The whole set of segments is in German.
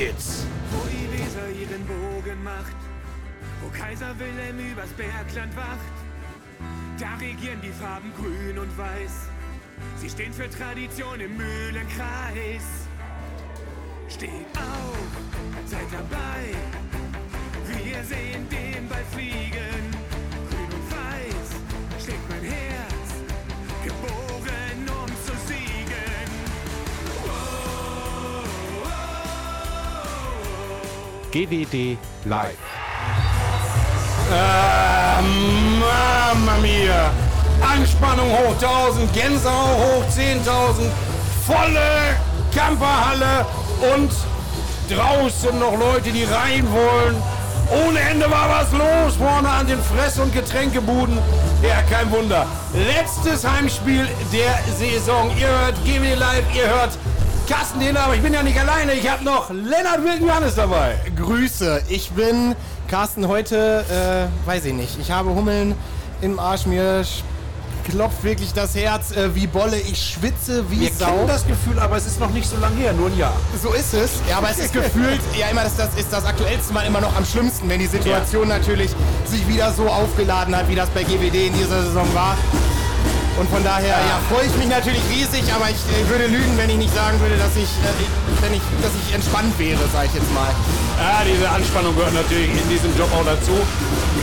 geht's. Wo die Weser ihren Bogen macht, wo Kaiser Wilhelm übers Bergland wacht, da regieren die Farben grün und weiß. Sie stehen für Tradition im Mühlenkreis. Steht auf, seid dabei. Wir sehen den Ball fliegen. GWD live. Ah, Mamma mia! Anspannung hoch 1000, Gänsehaut hoch 10.000, volle Camperhalle und draußen noch Leute, die rein wollen. Ohne Ende war was los vorne an den Fress- und Getränkebuden. Ja, kein Wunder. Letztes Heimspiel der Saison. Ihr hört GW Live, ihr hört Carsten Dehner, aber ich bin ja nicht alleine. Ich habe noch Lennart Wilken Johannes dabei. Grüße, ich bin Carsten heute, äh, weiß ich nicht. Ich habe Hummeln im Arsch, mir klopft wirklich das Herz äh, wie Bolle, ich schwitze wie Wir Sau. kennen das Gefühl, aber es ist noch nicht so lange her, nur ein Jahr. So ist es. Ja, aber es ist gefühlt, ja immer das, das ist das aktuellste Mal immer noch am schlimmsten, wenn die Situation natürlich sich wieder so aufgeladen hat, wie das bei GWD in dieser Saison war. Und von daher, ja, freue ich mich natürlich riesig, aber ich äh, würde lügen, wenn ich nicht sagen würde, dass ich, äh, wenn ich, dass ich entspannt wäre, sage ich jetzt mal. Ja, diese Anspannung gehört natürlich in diesem Job auch dazu.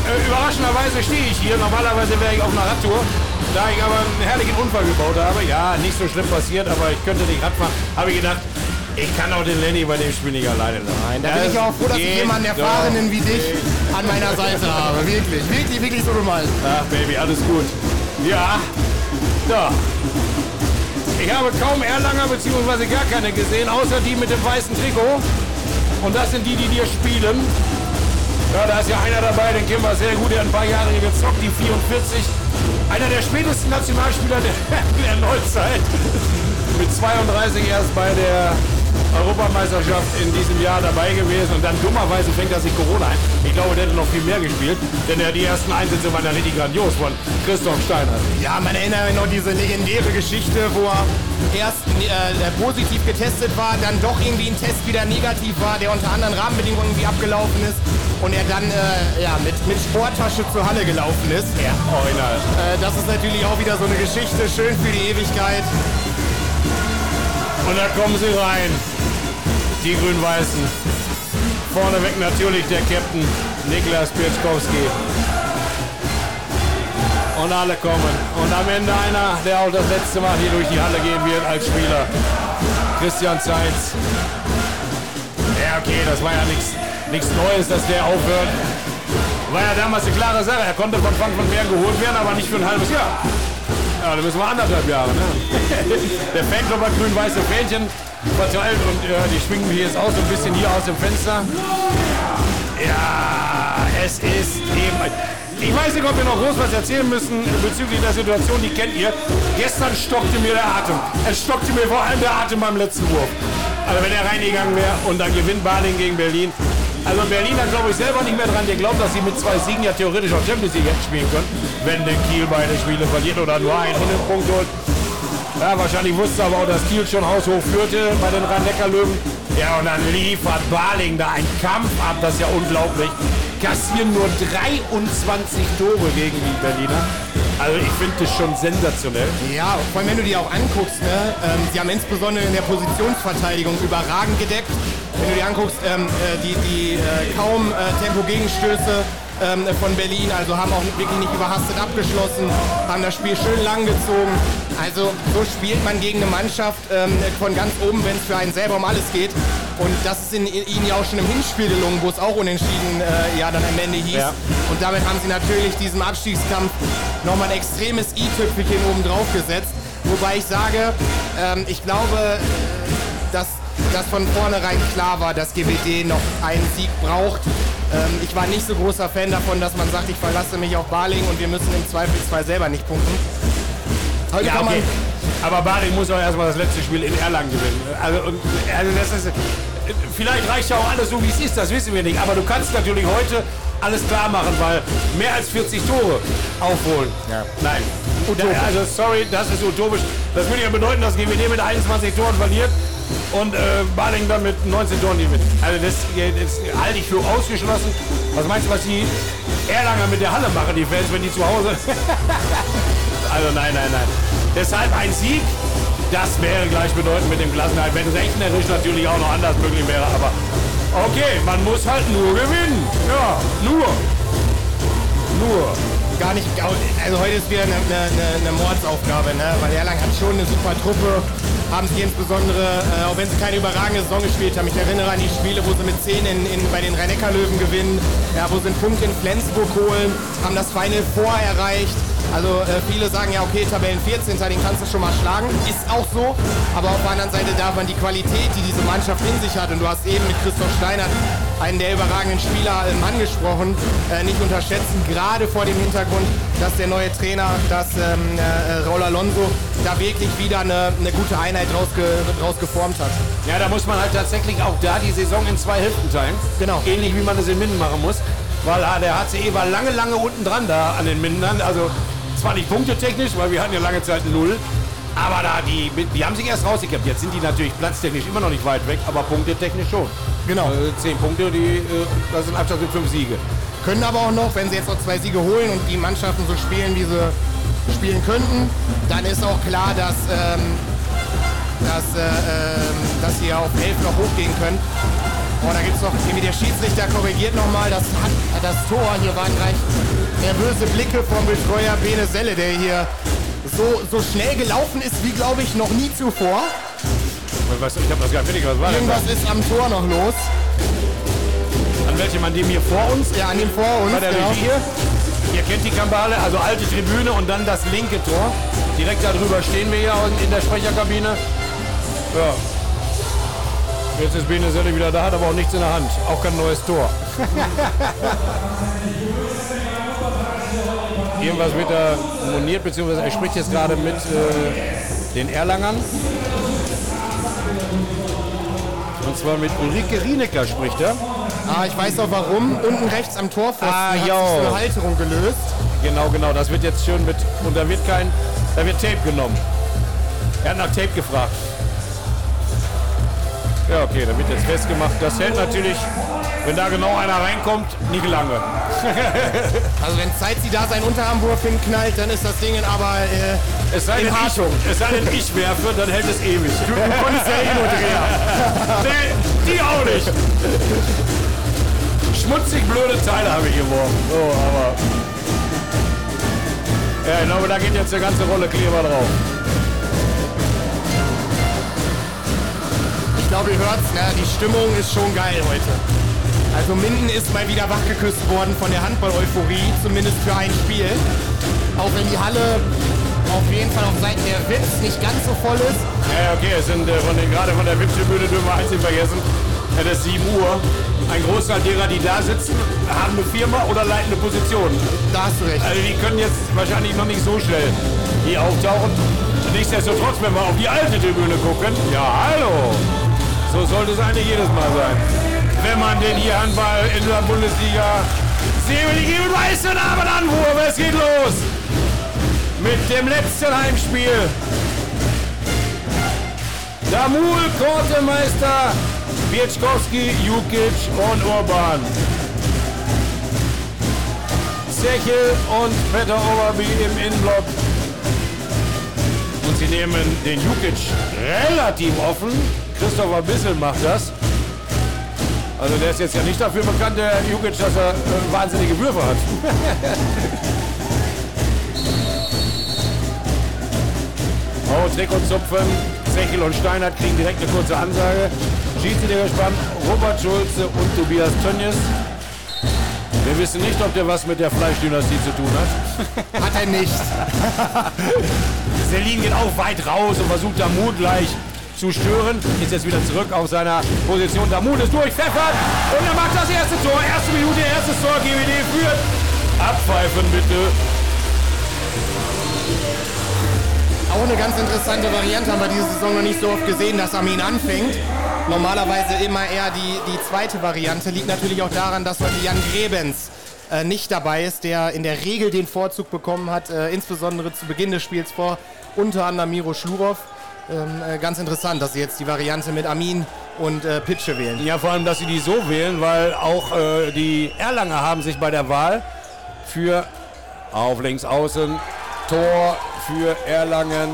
Äh, überraschenderweise stehe ich hier. Normalerweise wäre ich auf einer Radtour. Da ich aber einen herrlichen Unfall gebaut habe, ja, nicht so schlimm passiert, aber ich könnte nicht Rad fahren, habe ich gedacht, ich kann auch den Lenny bei dem Spiel nicht alleine lassen. Nein, da bin ich auch froh, dass ich jemanden Erfahrenen wie dich an meiner Seite habe. Wirklich, wirklich, wirklich so gemeint. Ach, Baby, alles gut. Ja, da. Ich habe kaum Erlanger bzw. gar keine gesehen, außer die mit dem weißen Trikot. Und das sind die, die dir spielen. Ja, da ist ja einer dabei, den kennen wir sehr gut, der hat ein paar Jahre hier gezockt, die 44. Einer der spätesten Nationalspieler der, der Neuzeit. Mit 32 erst bei der Europameisterschaft in diesem Jahr dabei gewesen und dann dummerweise fängt er sich Corona ein. Ich glaube, der hätte noch viel mehr gespielt, denn er die ersten Einsätze waren ja richtig grandios von Christoph Steiner. Ja, man erinnert mich noch diese legendäre Geschichte, wo er erst äh, positiv getestet war, dann doch irgendwie ein Test wieder negativ war, der unter anderen Rahmenbedingungen irgendwie abgelaufen ist und er dann äh, ja, mit, mit Sporttasche zur Halle gelaufen ist. Ja, original. Äh, das ist natürlich auch wieder so eine Geschichte, schön für die Ewigkeit. Und da kommen sie rein. Die Grün-Weißen. Vorneweg natürlich der Captain Niklas Pieczkowski. Und alle kommen. Und am Ende einer, der auch das letzte Mal hier durch die Halle gehen wird als Spieler. Christian Zeitz. Ja, okay, das war ja nichts nichts Neues, dass der aufhört. War ja damals eine klare Sache. Er konnte von Frank von Bern geholt werden, aber nicht für ein halbes Jahr. Ja, da müssen wir anderthalb Jahre. Ne? Der Fanclub hat grün-weiße Fähnchen verteilt und äh, die schwingen wir jetzt aus, so ein bisschen hier aus dem Fenster. Ja, es ist eben. Ich weiß nicht, ob wir noch groß was erzählen müssen bezüglich der Situation, die kennt ihr. Gestern stockte mir der Atem. Es stockte mir vor allem der Atem beim letzten Wurf. Also wenn er reingegangen wäre und dann gewinnt Baling gegen Berlin. Also Berliner glaube ich selber nicht mehr dran. Der glaubt, dass sie mit zwei Siegen ja theoretisch auch Champions League hätten spielen können, wenn der Kiel beide Spiele verliert oder nur einen Punkt holt. Ja, wahrscheinlich wusste aber auch, dass Kiel schon haushoch führte bei den Rhein-Neckar-Löwen. Ja, und dann liefert Baling da einen Kampf ab, das ist ja unglaublich. Kassieren nur 23 Tore gegen die Berliner. Also ich finde das schon sensationell. Ja, vor allem wenn du dir auch anguckst, ne, ähm, sie haben insbesondere in der Positionsverteidigung überragend gedeckt. Wenn du dir anguckst, ähm, äh, die, die äh, kaum äh, Tempo-Gegenstöße ähm, von Berlin, also haben auch wirklich nicht überhastet abgeschlossen, haben das Spiel schön lang gezogen. Also so spielt man gegen eine Mannschaft ähm, von ganz oben, wenn es für einen selber um alles geht. Und das ist in, in, ihnen ja auch schon im Hinspiel gelungen, wo es auch unentschieden äh, ja dann am Ende hieß. Ja. Und damit haben sie natürlich diesem Abstiegskampf nochmal ein extremes i-Tüpfelchen oben drauf gesetzt. Wobei ich sage, ähm, ich glaube, äh, dass dass von vornherein klar war, dass GWD noch einen Sieg braucht. Ähm, ich war nicht so großer Fan davon, dass man sagt, ich verlasse mich auf Baling und wir müssen im Zweifelsfall selber nicht punkten. Heute Ja, okay. Aber Baling muss auch erstmal das letzte Spiel in Erlangen gewinnen. Also, also das ist, vielleicht reicht ja auch alles so, wie es ist, das wissen wir nicht. Aber du kannst natürlich heute alles klar machen, weil mehr als 40 Tore aufholen. Ja. Nein. Da, also sorry, das ist utopisch. Das würde ja bedeuten, dass GWD mit 21 Toren verliert. Und äh, Baling dann mit 19 Toren gewinnt. Also das, das halte ich für ausgeschlossen. Was meinst du, was die Erlanger mit der Halle machen, die Fans, wenn die zu Hause... also nein, nein, nein. Deshalb ein Sieg, das wäre gleichbedeutend mit dem Klassenhalt, wenn rechnerisch natürlich auch noch anders möglich wäre, aber okay, man muss halt nur gewinnen. Ja, nur. Nur gar nicht. Also heute ist wieder eine, eine, eine Mordsaufgabe, ne? Weil Erlangen hat schon eine super Truppe, haben sie insbesondere, äh, auch wenn sie keine überragende Saison gespielt haben. Ich erinnere an die Spiele, wo sie mit 10 in, in, bei den Rhein-Neckar-Löwen gewinnen, ja, wo sie einen Punkt in Flensburg holen, haben das Final Four erreicht. Also äh, viele sagen ja, okay, Tabellen 14, den kannst du schon mal schlagen. Ist auch so. Aber auf der anderen Seite darf man die Qualität, die diese Mannschaft in sich hat, und du hast eben mit Christoph Steinert einen der überragenden Spieler ähm, angesprochen, äh, nicht unterschätzen. Gerade vor dem Hintergrund, dass der neue Trainer, dass ähm, äh, Raul Alonso da wirklich wieder eine, eine gute Einheit draus, ge, draus geformt hat. Ja, da muss man halt tatsächlich auch da die Saison in zwei Hälften teilen. Genau. Ähnlich wie man es in Minden machen muss. Weil ah, der HCE war lange, lange unten dran da an den Mindern. Also zwar nicht punktetechnisch, weil wir hatten ja lange Zeit null. Aber da, die, die haben sich erst rausgekämpft. Jetzt sind die natürlich platztechnisch immer noch nicht weit weg, aber punktetechnisch schon. Genau. Äh, zehn Punkte, die, äh, das sind Abstand mit fünf Siege. Können aber auch noch, wenn sie jetzt noch zwei Siege holen und die Mannschaften so spielen, wie sie spielen könnten, dann ist auch klar, dass, ähm, dass, äh, ähm, dass sie auf elf noch hochgehen können. Oh, da gibt es noch, irgendwie der Schiedsrichter korrigiert nochmal das, das Tor. Hier waren gleich nervöse Blicke vom Betreuer Bene Selle, der hier so, so schnell gelaufen ist wie, glaube ich, noch nie zuvor. Was, ich habe das gar nicht was war Irgendwas ist am Tor noch los. An welchem? An dem hier vor uns? Ja, an dem vor uns. Bei der genau. Regie hier. Ihr kennt die Kambale, also alte Tribüne und dann das linke Tor. Direkt darüber stehen wir hier in der Sprecherkabine. Ja. Jetzt ist Bene Selle wieder da, hat aber auch nichts in der Hand. Auch kein neues Tor. Irgendwas wird da moniert, beziehungsweise er spricht jetzt gerade mit äh, den Erlangern. Und zwar mit Ulrike Rienecker spricht er. Ah, ich weiß auch warum. Unten rechts am Torpfosten Ah, hat sich so eine Halterung gelöst. Genau, genau. Das wird jetzt schön mit. Und da wird kein. Da wird Tape genommen. Er hat nach Tape gefragt. Ja, okay, da wird jetzt festgemacht. Das hält natürlich, wenn da genau einer reinkommt, nicht lange. Also wenn Zeitzi da seinen Unterarmwurf hinknallt, dann ist das Ding aber äh, Es sei, in Hartung. es sei denn, ich werfe, dann hält es ewig. Du konntest ja eh nur drehen. Nee, die auch nicht. Schmutzig blöde Teile habe ich geworfen. So, aber. Ja, ich glaube, da geht jetzt eine ganze Rolle Kleber drauf. Glaube, ihr hört's, ne? die Stimmung ist schon geil heute. Also Minden ist mal wieder wachgeküsst worden von der Handball-Euphorie, zumindest für ein Spiel. Auch wenn die Halle auf jeden Fall auf Seiten der Witz nicht ganz so voll ist. Ja, okay, es sind äh, von den, gerade von der VIP-Tribüne dürfen wir eins nicht vergessen. Es ist 7 Uhr. Ein Großteil derer, die da sitzen, haben eine Firma oder leitende Position. Da hast du recht. Also die können jetzt wahrscheinlich noch nicht so schnell hier auftauchen. Nichtsdestotrotz, wenn wir auf die alte Tribüne gucken, ja hallo, so sollte es eigentlich jedes Mal sein. Wenn man den hier Handball in der Bundesliga sehen die geben weißen Abend Anwurf, es geht los. Mit dem letzten Heimspiel. Damul, Kortemeister, Bietschkowski, Jukic und Urban. Zechel und Peter Oberby im Innenblock. Und sie nehmen den Jukic relativ offen. Christopher Bissel macht das. Also der ist jetzt ja nicht dafür bekannt, der Jukic, dass er äh, wahnsinnige Würfe hat. oh, Trick und Zupfen. Zechel und Steinert kriegen direkt eine kurze Ansage. Schiedsrichter gespannt. Robert Schulze und Tobias Tönjes. Wir wissen nicht, ob der was mit der Fleischdynastie zu tun hat. Hat er nicht. Selin geht auch weit raus und versucht Damut gleich zu stören. Ist jetzt wieder zurück auf seiner Position. Damut ist durchpfeffert und er macht das erste Tor. Erste Minute, erstes Tor. GWD führt. Abpfeifen bitte. Auch eine ganz interessante Variante haben wir diese Saison noch nicht so oft gesehen, dass Armin anfängt. Normalerweise immer eher die, die zweite Variante. Liegt natürlich auch daran, dass heute Jan Grebens äh, nicht dabei ist, der in der Regel den Vorzug bekommen hat, äh, insbesondere zu Beginn des Spiels vor unter anderem Miro Schlurov. Ähm, äh, ganz interessant, dass sie jetzt die Variante mit Amin und äh, Pitsche wählen. Ja, vor allem, dass sie die so wählen, weil auch äh, die Erlanger haben sich bei der Wahl für auf links außen Tor für Erlangen.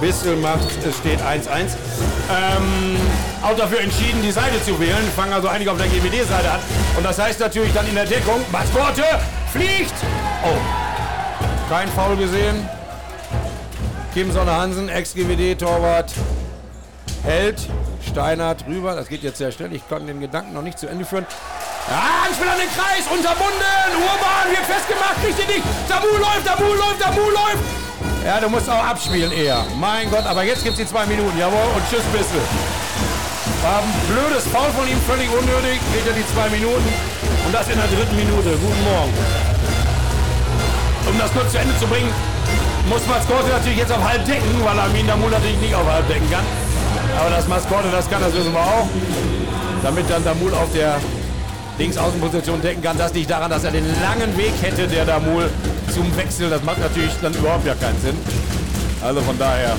Bissel macht, es steht 1-1. Ähm, auch dafür entschieden, die Seite zu wählen. Fangen also einige auf der GWD-Seite an. Und das heißt natürlich dann in der Deckung, Maskorte fliegt. Oh, kein Foul gesehen. Kim Sonne Hansen, Ex-GWD-Torwart, hält Steiner drüber. Das geht jetzt sehr schnell. Ich kann den Gedanken noch nicht zu Ende führen. Ja, ich will an den Kreis, unterbunden. Urban wird festgemacht, ihn nicht. Tamu läuft, Tamu läuft, Tamu läuft. Ja, du musst auch abspielen eher. Mein Gott, aber jetzt gibt es die zwei Minuten. Jawohl, und tschüss, Bissel. War ein blödes Foul von ihm, völlig unnötig. Kriegt er die zwei Minuten. Und das in der dritten Minute. Guten Morgen. Um das kurz zu Ende zu bringen, muss Maskorte natürlich jetzt auf halb decken, weil Armin Damul natürlich nicht auf halb decken kann. Aber das Maskorte, das kann, das wissen wir auch. Damit dann Damul auf der Linksaußenposition decken kann. Das liegt daran, dass er den langen Weg hätte, der Damul zum Wechsel. Das macht natürlich dann überhaupt ja keinen Sinn. Also von daher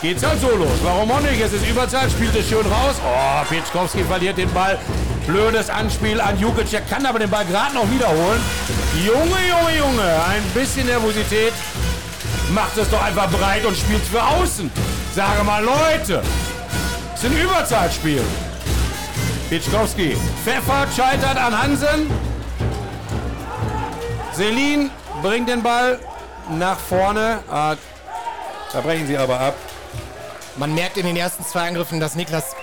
geht's halt so los. Warum auch nicht? Es ist Überzeit, spielt es schön raus. Oh, Petschkowski verliert den Ball. Blödes Anspiel an Jukic. Er kann aber den Ball gerade noch wiederholen. Junge, Junge, Junge. Ein bisschen Nervosität. Macht es doch einfach breit und spielt für außen. Sage mal, Leute. Es ist ein Überzeitspiel. Pitschkowski. Pfeffer scheitert an Hansen. Selin bringt den Ball nach vorne. Ah, da brechen sie aber ab. Man merkt in den ersten zwei Angriffen, dass Niklas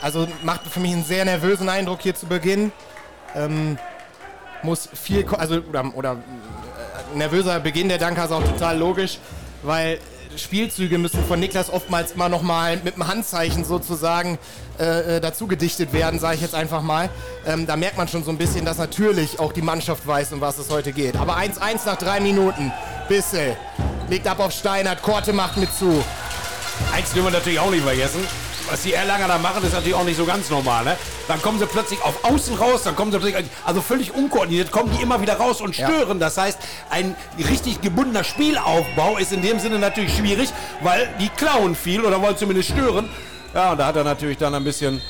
also macht für mich einen sehr nervösen Eindruck hier zu Beginn. Ähm, muss viel, also oder, oder nervöser Beginn der Danker ist auch total logisch, weil Spielzüge müssen von Niklas oftmals mal nochmal mit dem Handzeichen sozusagen äh, äh, dazu gedichtet werden, sage ich jetzt einfach mal. Ähm, da merkt man schon so ein bisschen, dass natürlich auch die Mannschaft weiß, um was es heute geht. Aber 1-1 nach drei Minuten. Bissel legt ab auf Steinert, Korte macht mit zu. Eins dürfen wir natürlich auch nicht vergessen was die Erlanger da machen, ist natürlich auch nicht so ganz normal. Ne? Dann kommen sie plötzlich auf Außen raus, dann kommen sie plötzlich, also völlig unkoordiniert, kommen die immer wieder raus und stören. Ja. Das heißt, ein richtig gebundener Spielaufbau ist in dem Sinne natürlich schwierig, weil die klauen viel oder wollen zumindest stören. Ja, und da hat er natürlich dann ein bisschen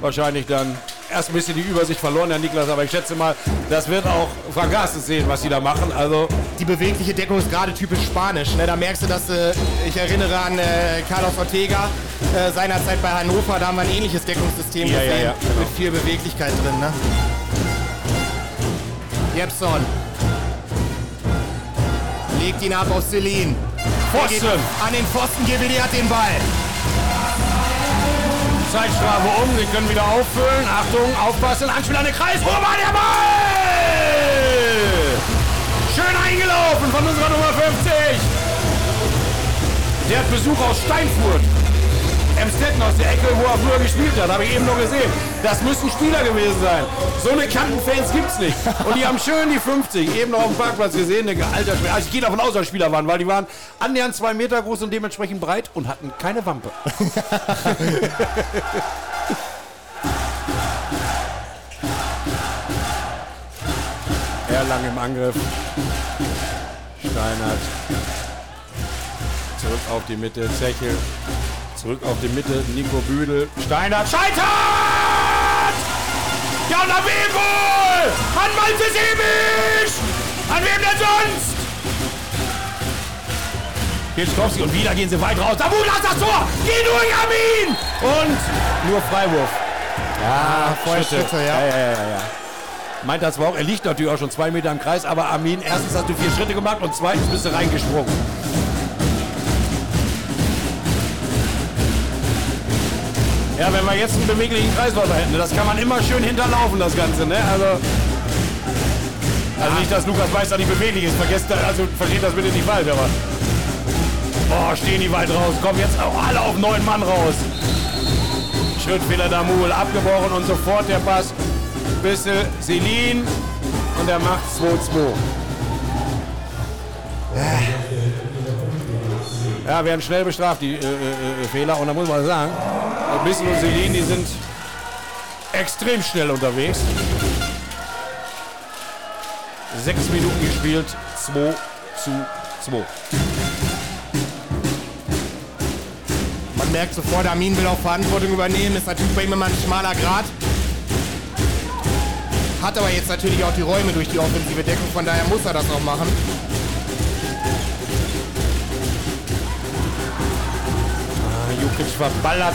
wahrscheinlich dann erst ein bisschen die Übersicht verloren, der Niklas, aber ich schätze mal, das wird auch Frank Carstens sehen, was sie da machen. Also die bewegliche Deckung ist gerade typisch spanisch. Ne? Da merkst du, dass äh, ich erinnere an äh, Carlos Ortega äh, seinerzeit bei Hannover, da haben wir ein ähnliches Deckungssystem ja, gesehen, ja, ja, genau. mit viel Beweglichkeit drin. Ne? Jepson legt ihn ab auf Celine. Pfosten. An den Pfosten, Gibeli hat den Ball. Zeitstrafe um, sie können wieder auffüllen. Achtung, aufpassen, Anspiel an den Kreis. Wo war der Ball? Schön eingelaufen von unserer Nummer 50. Der hat Besuch aus Steinfurt. Emstetten aus der Ecke, wo er früher gespielt hat, habe ich eben noch gesehen. Das müssen Spieler gewesen sein. So eine Kantenfans gibt es nicht. Und die haben schön die 50 eben noch auf dem Parkplatz gesehen. Eine alter Spieler. Also ich gehe davon aus, dass Spieler waren, weil die waren annähernd zwei Meter groß und dementsprechend breit und hatten keine Wampe. Erlang im Angriff. Steinert. Zurück auf die Mitte. Zechel. Zurück auf die Mitte, Nico Büdel. Steiner scheitert! Ja, und an wem wohl? An Malte Sebisch! An wem denn sonst? Pitschkowski und wieder gehen sie weit raus. Da Sabula das Tor! Geh durch, Armin! Und nur Freiwurf. Ja, vorher Schritte, ja. Ja, ja, ja, ja. Meint das war auch, er liegt natürlich auch schon zwei Meter im Kreis, aber Armin, erstens hast du vier Schritte gemacht und zweitens bist du reingesprungen. Ja, wenn wir jetzt einen beweglichen Kreisläufer hätten, das kann man immer schön hinterlaufen, das Ganze, ne? Also, also nicht, dass Lukas Meister nicht beweglich ist, vergesst, also versteht das bitte nicht falsch, aber... Boah, stehen die weit raus, kommen jetzt auch alle auf neun Mann raus. Schrittfehler Damul, abgebrochen und sofort der Pass. Bisse Selin und er macht 2-2. Ja, werden schnell bestraft, die äh, äh, äh, Fehler. Und da muss man sagen, Bissen und Selin, die sind extrem schnell unterwegs. Sechs Minuten gespielt, 2 zu 2. merkt sofort, Armin will auch Verantwortung übernehmen. Ist natürlich bei ihm immer ein schmaler Grad. Hat aber jetzt natürlich auch die Räume durch die offensive Deckung, von daher muss er das auch machen. Jukic verballert,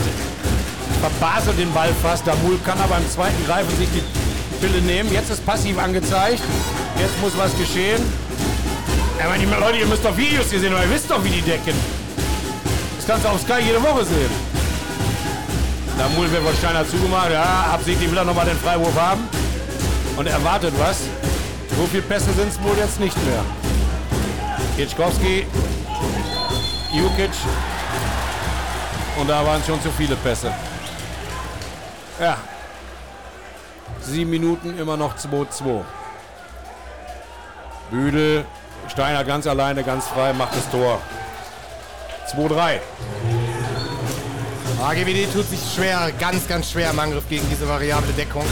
verbaselt den Ball fast. Damul kann aber im zweiten Greifen sich die Pille nehmen. Jetzt ist passiv angezeigt. Jetzt muss was geschehen. Ja, meine Leute, ihr müsst doch Videos hier sehen, weil ihr wisst doch, wie die decken. Das kannst du auf Sky jede Woche sehen. Damul wird von Steiner zugemacht. Ja, absichtlich will er nochmal den Freiwurf haben. Und erwartet was. So viele Pässe sind es wohl jetzt nicht mehr. Kitschkowski, Jukic. Und da waren schon zu viele Pässe. Ja. Sieben Minuten immer noch 2-2. Büdel, Steiner ganz alleine, ganz frei, macht das Tor. 2-3. AGWD tut sich schwer, ganz, ganz schwer im Angriff gegen diese variable Deckung.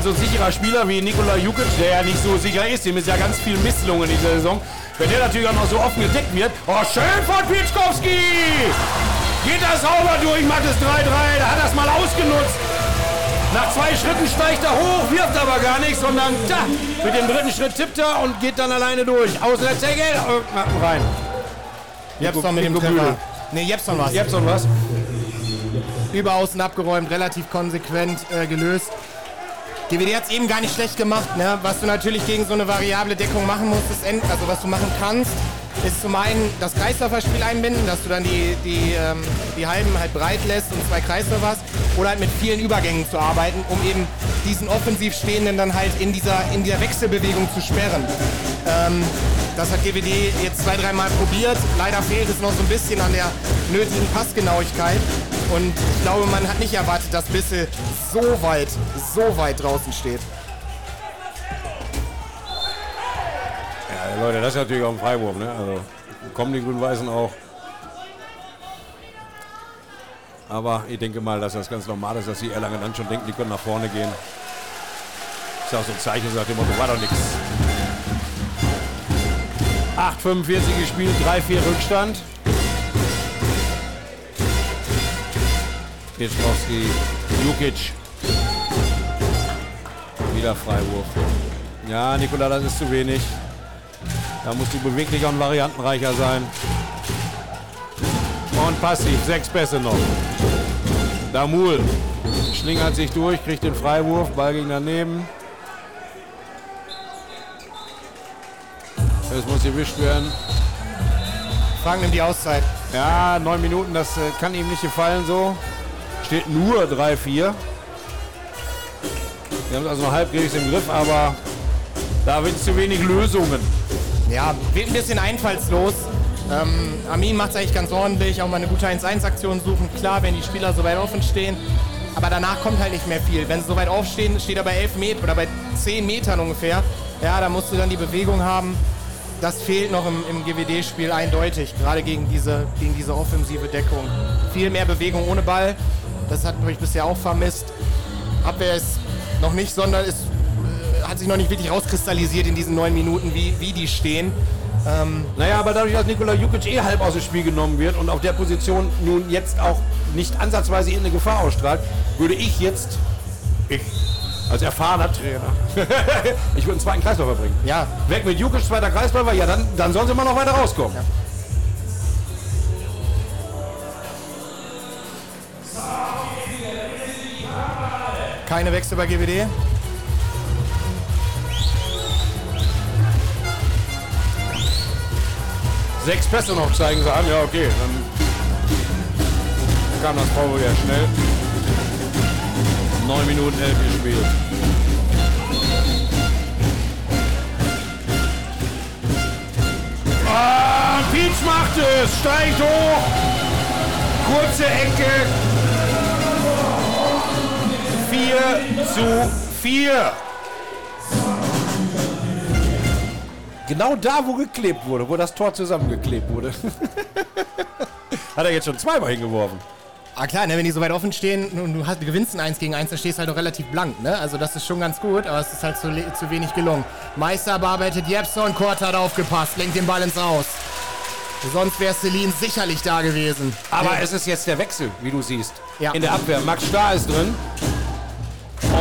Und so ein sicherer Spieler wie Nikola Jukic, der ja nicht so sicher ist, dem ist ja ganz viel Misslungen in dieser Saison. Wenn der natürlich auch noch so offen gedeckt wird. Oh, schön von Pietschkowski! Geht er sauber durch, macht es 3-3, da hat er es mal ausgenutzt. Nach zwei Schritten steigt er hoch, wirft aber gar nicht, sondern da, mit dem dritten Schritt tippt er und geht dann alleine durch. Außen der Zegel und rein. Jepson mit dem Treffer. Nee, Jepson war's. Jepson was? Über außen abgeräumt, relativ konsequent äh, gelöst. GWD hat es eben gar nicht schlecht gemacht. Ne? Was du natürlich gegen so eine variable Deckung machen musst, ist, also was du machen kannst, ist zum einen das Kreisläuferspiel einbinden, dass du dann die, die, ähm, die Halben halt breit lässt und zwei Kreisläufer hast. Oder halt mit vielen Übergängen zu arbeiten, um eben diesen offensiv Stehenden dann halt in dieser, in dieser Wechselbewegung zu sperren. Ähm, das hat GWD jetzt zwei, dreimal probiert. Leider fehlt es noch so ein bisschen an der nötigen Passgenauigkeit. Und ich glaube, man hat nicht erwartet, dass Bissel so weit, so weit draußen steht. Ja, Leute, das ist natürlich auch ein Freiwurf, ne? Also kommen die Grün-Weißen auch. Aber ich denke mal, dass das ganz normal ist, dass die Erlangen dann schon denken, die können nach vorne gehen. Ist auch so ein Zeichen, nach dem Motto, war doch nichts. 8,45 gespielt, 3-4 Rückstand. Pietschkowski, Jukic. Wieder Freiwurf. Ja, Nikola, das ist zu wenig. Da musst du beweglicher und variantenreicher sein. Und passiv, sechs Pässe noch. Damul schlingert sich durch, kriegt den Freiwurf, Ball ging daneben. Es muss gewischt werden. Frank nimmt die Auszeit. Ja, neun Minuten, das äh, kann ihm nicht gefallen so. Steht nur 3-4. Wir haben es also noch halbwegs im Griff, aber da wird zu wenig Lösungen. Ja, wird ein bisschen einfallslos. Ähm, Armin macht es eigentlich ganz ordentlich, auch mal eine gute 1-1-Aktion suchen. Klar, wenn die Spieler so weit offen stehen. Aber danach kommt halt nicht mehr viel. Wenn sie so weit aufstehen, steht er bei 11 Metern oder bei 10 Metern ungefähr. Ja, da musst du dann die Bewegung haben. Das fehlt noch im, im GWD-Spiel eindeutig, gerade gegen diese, gegen diese offensive Deckung. Viel mehr Bewegung ohne Ball. Das hat mich bisher auch vermisst. Abwehr ist noch nicht, sondern ist, äh, hat sich noch nicht wirklich rauskristallisiert in diesen neun Minuten, wie, wie die stehen. Ähm, Naja, aber dadurch, dass Nikola Jukic eh halb aus dem Spiel genommen wird und auf der Position nun jetzt auch nicht ansatzweise irgendeine Gefahr ausstrahlt, würde ich jetzt, ich als erfahrener Trainer, ich würde einen zweiten Kreisläufer bringen. ja, Weg mit Jukic, zweiter Kreisläufer, ja, dann, dann sollen sie mal noch weiter rauskommen. keine Wechsel bei GWD. Sechs Pässe noch zeigen sie an, ja, okay, dann kam das Foul ja schnell. Neun Minuten elf gespielt. Ah, Pietsch macht es, steigt hoch. Kurze Ecke. 4 zu 4. Genau da, wo geklebt wurde, wo das Tor zusammengeklebt wurde. Hat er jetzt schon zweimal hingeworfen. Ah klar, ne, wenn die so weit offen stehen und du, hast, du gewinnst ein 1 gegen 1, dann stehst du halt noch relativ blank. Ne? Also das ist schon ganz gut, aber es ist halt zu, zu wenig gelungen. Meister bearbeitet Jepson, Kort hat aufgepasst, lenkt den Ball ins Aus. Sonst wäre Celine sicherlich da gewesen. Aber Nee. es ist jetzt der Wechsel, wie du siehst. Ja. In der Abwehr. Max Starr ist drin.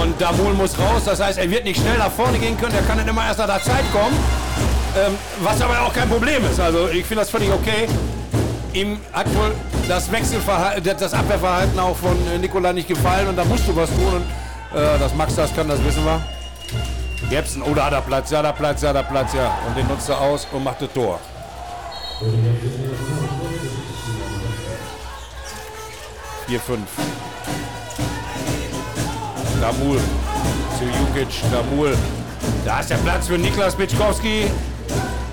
Und Damul muss raus. Das heißt, er wird nicht schnell nach vorne gehen können. Er kann dann immer erst nach der Zeit kommen. Ähm, was aber auch kein Problem ist. Also ich finde das völlig okay. Ihm hat wohl das Wechselverhalten, das Abwehrverhalten auch von äh, Nikola nicht gefallen. Und da musst du was tun. Und äh, dass Max das kann, das wissen wir. Jepsen, oh, da hat er Platz, ja, da Platz, ja, da Platz, ja. Und den nutzt er aus und macht das Tor. Vier, fünf. Damul zu Jukic, Damul. Da ist der Platz für Niklas Bitschkowski.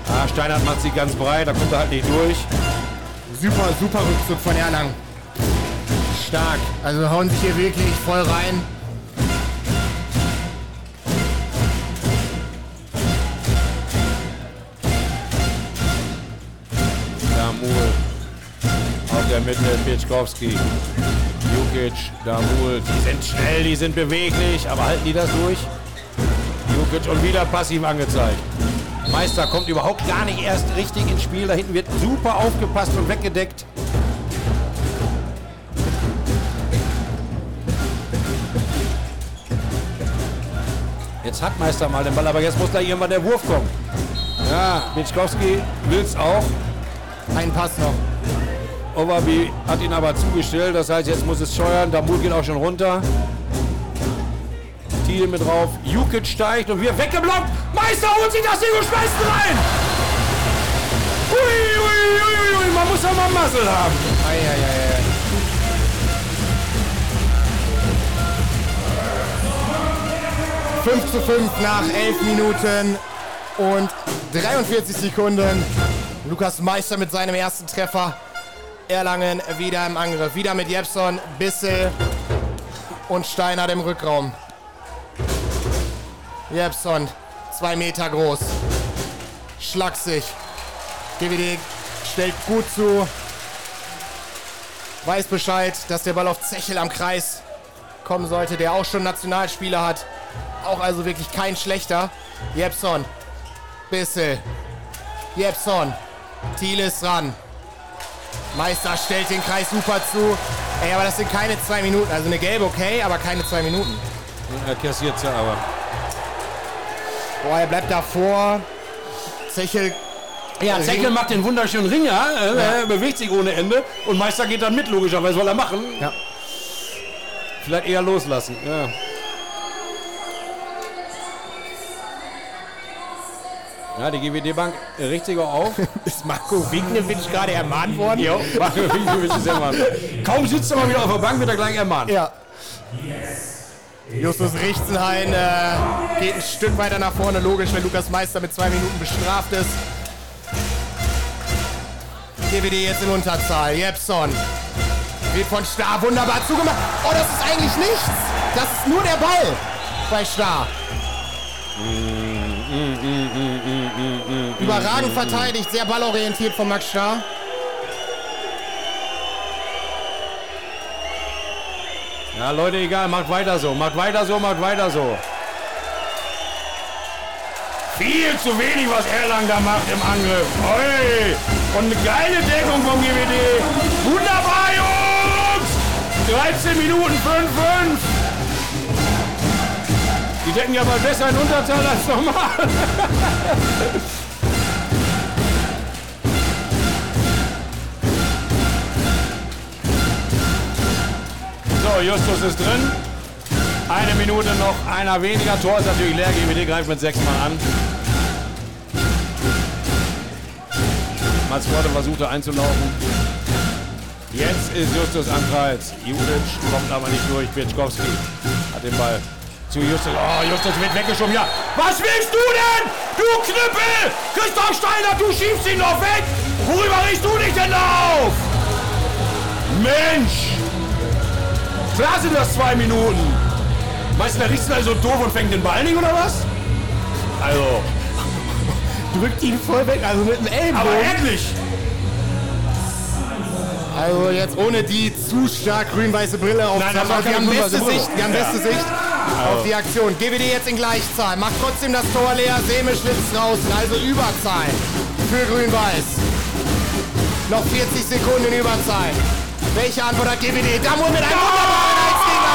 Ah, Steinhardt macht sie ganz breit, da kommt er halt nicht durch. Super, super Rückzug von Erlangen. Stark. Also hauen sich hier wirklich voll rein. Damul auf der Mitte, Bitschkowski. Jukic, Damul. Die sind schnell, die sind beweglich, aber halten die das durch? Jukic und wieder passiv angezeigt. Meister kommt überhaupt gar nicht erst richtig ins Spiel. Da hinten wird super aufgepasst und weggedeckt. Jetzt hat Meister mal den Ball, aber jetzt muss da irgendwann der Wurf kommen. Ja, Bitschkowski will es auch. Ein Pass noch. Overby hat ihn aber zugestellt, das heißt, jetzt muss es steuern. Damul geht auch schon runter. Thiel mit drauf. Jukic steigt und wir weggeblockt. Meister holt sich das Ding und schmeißt rein. Ui, ui, ui, ui, man muss ja mal Muscle haben. Eieiei. 5 zu 5 nach 11 Minuten und 43 Sekunden. Lukas Meister mit seinem ersten Treffer. Erlangen wieder im Angriff. Wieder mit Jepson, Bissel und Steinert im Rückraum. Jepson, zwei Meter groß. Schlagsig. DVD stellt gut zu. Weiß Bescheid, dass der Ball auf Zechel am Kreis kommen sollte, der auch schon Nationalspieler hat. Auch also wirklich kein schlechter. Jepson. Bissel. Jepson. Thiel ist dran. Meister stellt den Kreis super zu. Ey, aber das sind keine zwei Minuten. Also eine gelbe okay, aber keine zwei Minuten. Er kassiert ja aber. Boah, er bleibt davor. Zechel. Ja, Zeckel macht den wunderschönen Ringer, äh, er bewegt sich ohne Ende und Meister geht dann mit, logischerweise, was soll er machen? Ja. Vielleicht eher loslassen, ja. Ja, die GWD-Bank richtig auch auf. Ist Marco Wignewitsch gerade ermahnt worden? Jo, Marco Winkowitsch ist ermahnt. Kaum sitzt er mal wieder auf der Bank, wird er gleich ermahnt. Ja. Justus Richtenhain äh, geht ein Stück weiter nach vorne, logisch, wenn Lukas Meister mit zwei Minuten bestraft ist. GWD jetzt in Unterzahl. Jepson wird von Star wunderbar zugemacht. Oh, das ist eigentlich nichts. Das ist nur der Ball bei Star. Überragend verteidigt, sehr ballorientiert von Max Star. Ja, Leute, egal, macht weiter so, macht weiter so, macht weiter so. Viel zu wenig, was Erlang da macht im Angriff. Oi! Und eine geile Deckung vom GWD. Wunderbar, Jungs! 13 Minuten 5-5. Die decken ja mal besser in Unterzahl als normal. So, Justus ist drin. Eine Minute noch, einer weniger. Tor ist natürlich leer. GWD greift mit sechs Mann an. Mats Korte versuchte einzulaufen. Jetzt ist Justus am Kreis. Judic kommt aber nicht durch. Bitschkowski hat den Ball zu Justus. Oh, Justus wird weggeschoben. Ja, was willst du denn? Du Knüppel! Christoph Steiner, du schiebst ihn noch weg! Worüber riechst du dich denn auf? Mensch! Klar sind das zwei Minuten. Meinst du, der Richter ist so doof und fängt den Ball nicht, oder was? Also, Drückt ihn voll weg, also mit dem Ellenbogen. aber endlich! Also jetzt ohne die zu stark grün-weiße Brille auf Nein, das war wir haben beste. Sicht, wir haben beste Sicht auf die Aktion. GWD jetzt in Gleichzahl, macht trotzdem das Tor leer, Seme schlitzt draußen, also Überzahl für grün-weiß. Noch 40 Sekunden in Überzahl. Welche Antwort hat GWD? Damur mit einem wunderbaren 1 gegen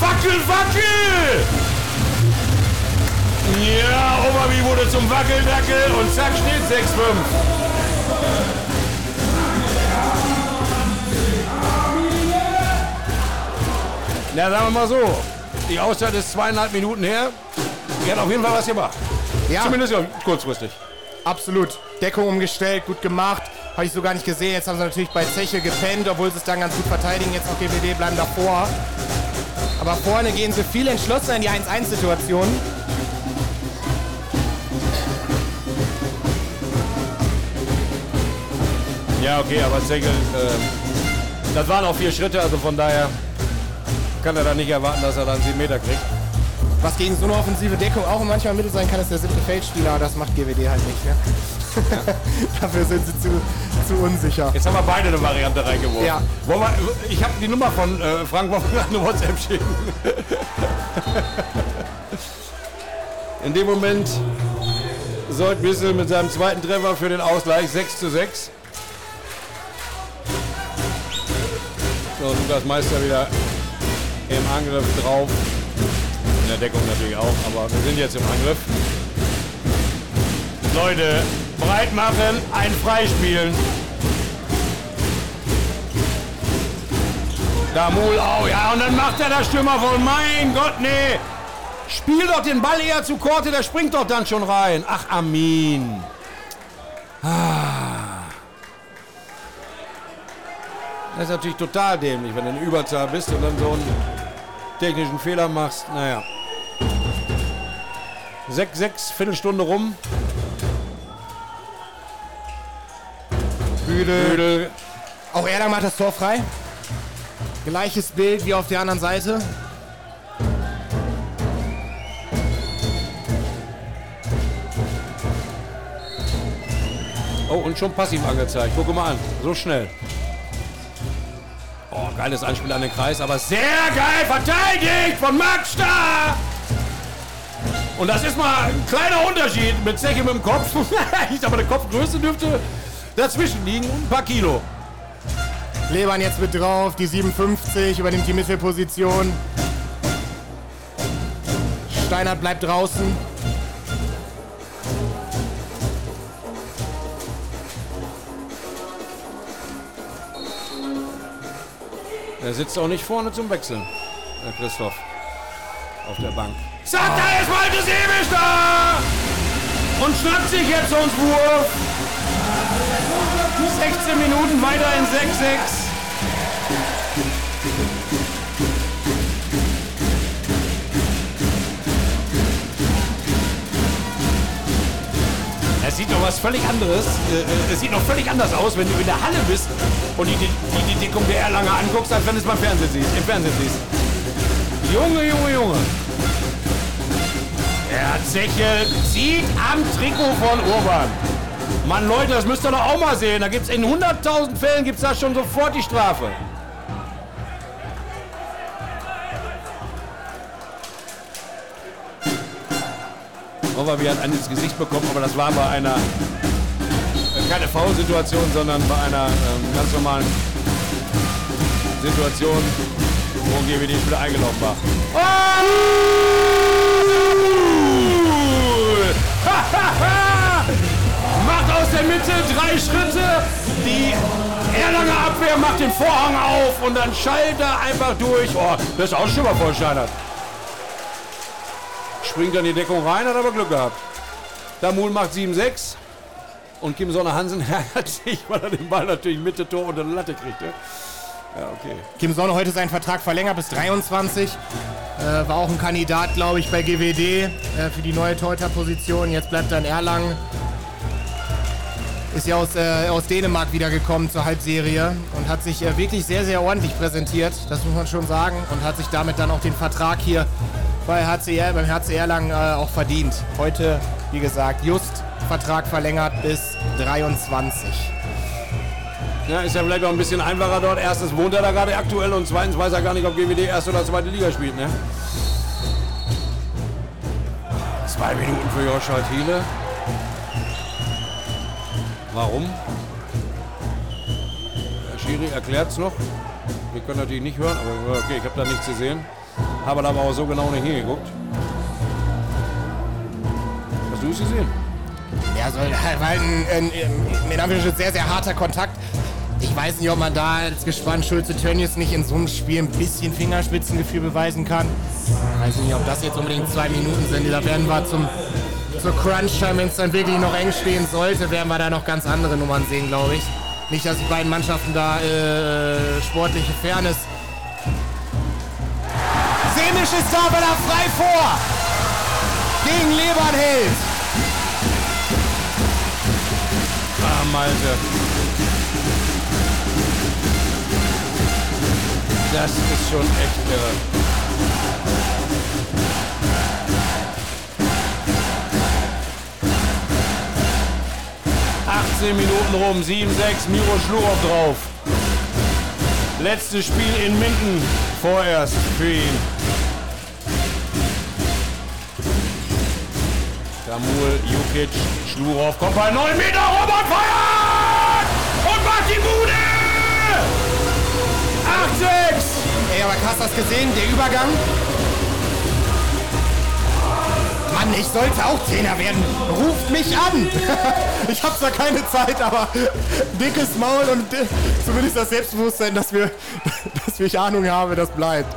1. Wackel, wackel! Ja, Oberby wurde zum Wackeldackel und zack steht 6-5. Na, sagen wir mal so. Die Auszeit ist zweieinhalb Minuten her. Die hat auf jeden Fall was gemacht. Ja, Zumindest kurzfristig. absolut. Deckung umgestellt, gut gemacht. Habe ich so gar nicht gesehen. Jetzt haben sie natürlich bei Zeche gepennt, obwohl sie es dann ganz gut verteidigen. Jetzt noch GWD bleiben davor. Aber vorne gehen sie viel entschlossener in die 1-1-Situation. Ja, okay, aber Zegel, ähm, das waren auch vier Schritte, also von daher kann er da nicht erwarten, dass er dann sieben Meter kriegt. Was gegen so eine offensive Deckung auch manchmal Mittel sein kann, ist der siebte Feldspieler, aber das macht GWD halt nicht. Ne? Dafür sind sie zu, zu unsicher. Jetzt haben wir beide eine Variante reingeworfen. Ja. Wir, ich habe die Nummer von äh, Frank, wollen wir eine WhatsApp schicken? In dem Moment Sold Wissel mit seinem zweiten Treffer für den Ausgleich 6 zu 6. So, Lukas Meister wieder im Angriff drauf. In der Deckung natürlich auch, aber wir sind jetzt im Angriff. Leute, breit machen, ein Freispielen. Da Mul auch, ja, und dann macht er der Stürmer voll. Mein Gott, nee. Spiel doch den Ball eher zu Korte, der springt doch dann schon rein. Ach, Amin. Ah. Das ist natürlich total dämlich, wenn du in Überzahl bist und dann so einen technischen Fehler machst. Naja. 6, 6, Viertelstunde rum. Büdel. Büdel. Auch er macht das Tor frei. Gleiches Bild wie auf der anderen Seite. Oh, und schon passiv angezeigt. Guck mal an. So schnell. Oh, geiles Anspiel an den Kreis, aber sehr geil verteidigt von Max Starr. Und das ist mal ein kleiner Unterschied mit Zeche mit dem Kopf. aber der Kopfgröße dürfte dazwischen liegen. Ein paar Kilo. Leban jetzt mit drauf, die 57 übernimmt die Mittelposition. Steinert bleibt draußen. Er sitzt auch nicht vorne zum Wechseln. Der Christoph. Auf der Bank. Sagt er jetzt mal, das Ewig da! Und schnappt sich jetzt uns Wurf. 16 Minuten weiter in 6-6. Es sieht noch was völlig anderes. Äh, Es sieht noch völlig anders aus, wenn du in der Halle bist und die, die, die, die Deckung der Erlanger anguckst, als wenn du es beim Fernsehen siehst, im Fernsehen siehst. Junge, Junge, Junge. Der Zeche zieht am Trikot von Urban. Mann, Leute, das müsst ihr doch auch mal sehen. Da gibt's in 100.000 Fällen gibt's da schon sofort die Strafe. Overby hat einen ins Gesicht bekommen, aber das war bei einer äh, keine Foul-Situation, sondern bei einer ähm, ganz normalen Situation, wo GWD Spieler eingelaufen war. Oh! macht aus der Mitte drei Schritte. Die Erlanger Abwehr macht den Vorhang auf und dann schallt er einfach durch. Oh, das ist auch schon mal vollsteinert. Springt dann die Deckung rein, hat aber Glück gehabt. Damul macht 7-6. Und Kim Sonne Hansen ärgert sich, weil er den Ball natürlich Mitte Tor unter der Latte kriegt. Ne? Ja, okay. Kim Sonne heute seinen Vertrag verlängert bis 23. Äh, war auch ein Kandidat, glaube ich, bei GWD äh, für die neue Torhüterposition. Jetzt bleibt er in Erlangen. Ist ja aus, äh, aus Dänemark wiedergekommen zur Halbserie und hat sich äh, wirklich sehr, sehr ordentlich präsentiert. Das muss man schon sagen. Und hat sich damit dann auch den Vertrag hier bei HCR, beim HC Erlangen äh, auch verdient. Heute, wie gesagt, just Vertrag verlängert bis 23. Ja, ist ja vielleicht auch ein bisschen einfacher dort. Erstens wohnt er da gerade aktuell und zweitens weiß er gar nicht, ob GWD erste oder zweite Liga spielt. Ne? Zwei Minuten für Joshua Thiele. Warum? Herr Schiri erklärt es noch. Wir können natürlich nicht hören, aber okay, ich habe da nichts gesehen. Habe da aber auch so genau nicht hingeguckt. Hast du es gesehen? Ja, so, war ein, ein, ein, in Anführungsstrichen sehr, sehr harter Kontakt. Ich weiß nicht, ob man da als gespannt Schulze Tönnies nicht in so einem Spiel ein bisschen Fingerspitzengefühl beweisen kann. Ich weiß nicht, ob das jetzt unbedingt zwei Minuten sind. Da werden wir zum, zur Crunch-Time, wenn es dann wirklich noch eng stehen sollte, werden wir da noch ganz andere Nummern sehen, glaube ich. Nicht, dass die beiden Mannschaften da äh, sportliche Fairness. Semisch ist da, weil er frei vor. Gegen Lebernheld. Ah, Malte. Das ist schon echt irre. Achtzehn Minuten rum, 7-6, Miro Schlurow drauf. Letztes Spiel in Minden vorerst für ihn. Damul, Jukic, Schlurow kommt bei 9 Meter, Robert feiert! Und macht die Bude! 8-6! Ey, aber hast du das gesehen? Der Übergang? Mann, ich sollte auch Trainer werden. Ruft mich an! ich habe zwar keine Zeit, aber dickes Maul und zumindest das Selbstbewusstsein, dass, wir, dass ich Ahnung habe, das bleibt.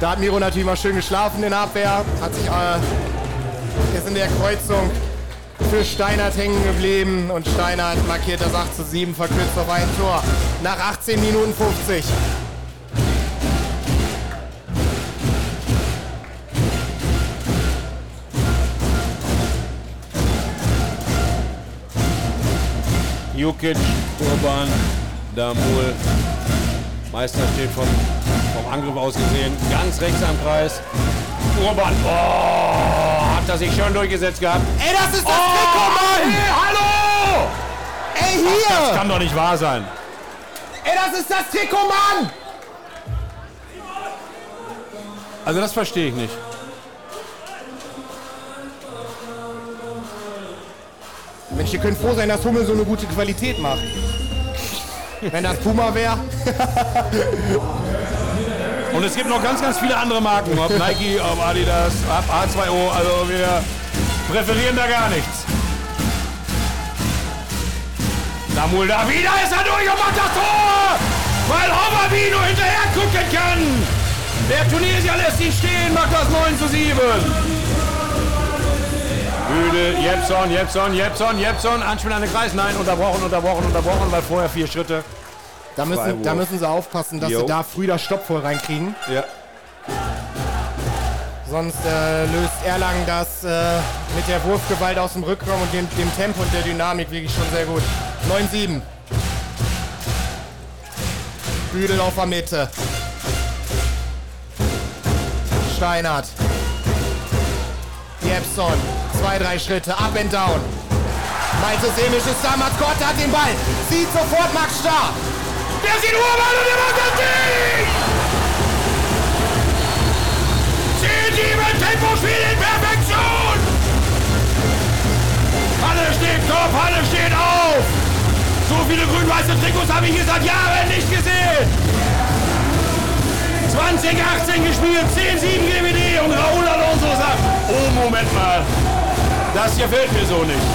Da hat Miro natürlich mal schön geschlafen in Abwehr. Hat sich äh, ist in der Kreuzung für Steinert hängen geblieben und Steinert markiert das 8 zu 7, verkürzt auf ein Tor. Nach 18 Minuten 50. Jukic, Urban, Damul. Meister steht vom, vom Angriff aus gesehen. Ganz rechts am Kreis. Urban. Oh, hat er sich schon durchgesetzt gehabt. Ey, das ist das Oh, Trikot, Mann! hey, hallo! Ey, Das hier! kann doch nicht wahr sein. Ey, das ist das Trikot, Mann! Also das verstehe ich nicht. Mensch, ihr könnt froh sein, dass Hummel so eine gute Qualität macht. Wenn das Puma wäre. Und es gibt noch ganz, ganz viele andere Marken. Ob Nike, ob Adidas, ob H2O. Also wir präferieren da gar nichts. Damul da wieder ist er durch und macht das Tor! Weil Oberbino hinterher gucken kann. Der Tunesier lässt ihn stehen, macht das 9 zu 7. Müde, Jepson, Jepson, Jepson, Jepson. Anspiel an den Kreis. Nein, unterbrochen, unterbrochen, unterbrochen, weil vorher vier Schritte. Da müssen, da müssen sie aufpassen, dass Jo. sie da früh das Stopp voll reinkriegen. Ja. Sonst äh, löst Erlangen das äh, mit der Wurfgewalt aus dem Rückraum und dem, dem Tempo und der Dynamik wirklich schon sehr gut. 9-7. Büdel auf der Mitte. Steinert. Jepson. Zwei, drei Schritte. Up and down. Malte Semisch ist da. Maskotte hat den Ball. Sieht sofort Max Starr. Der sieht Urban und der macht das Ding! 10-7 Tempospiel in Perfektion! Halle steht Kopf, Halle steht auf! So viele grün-weiße Trikots habe ich hier seit Jahren nicht gesehen! 2018 gespielt, 10-7 GWD und Raúl Alonso sagt, oh Moment mal, das gefällt mir so nicht.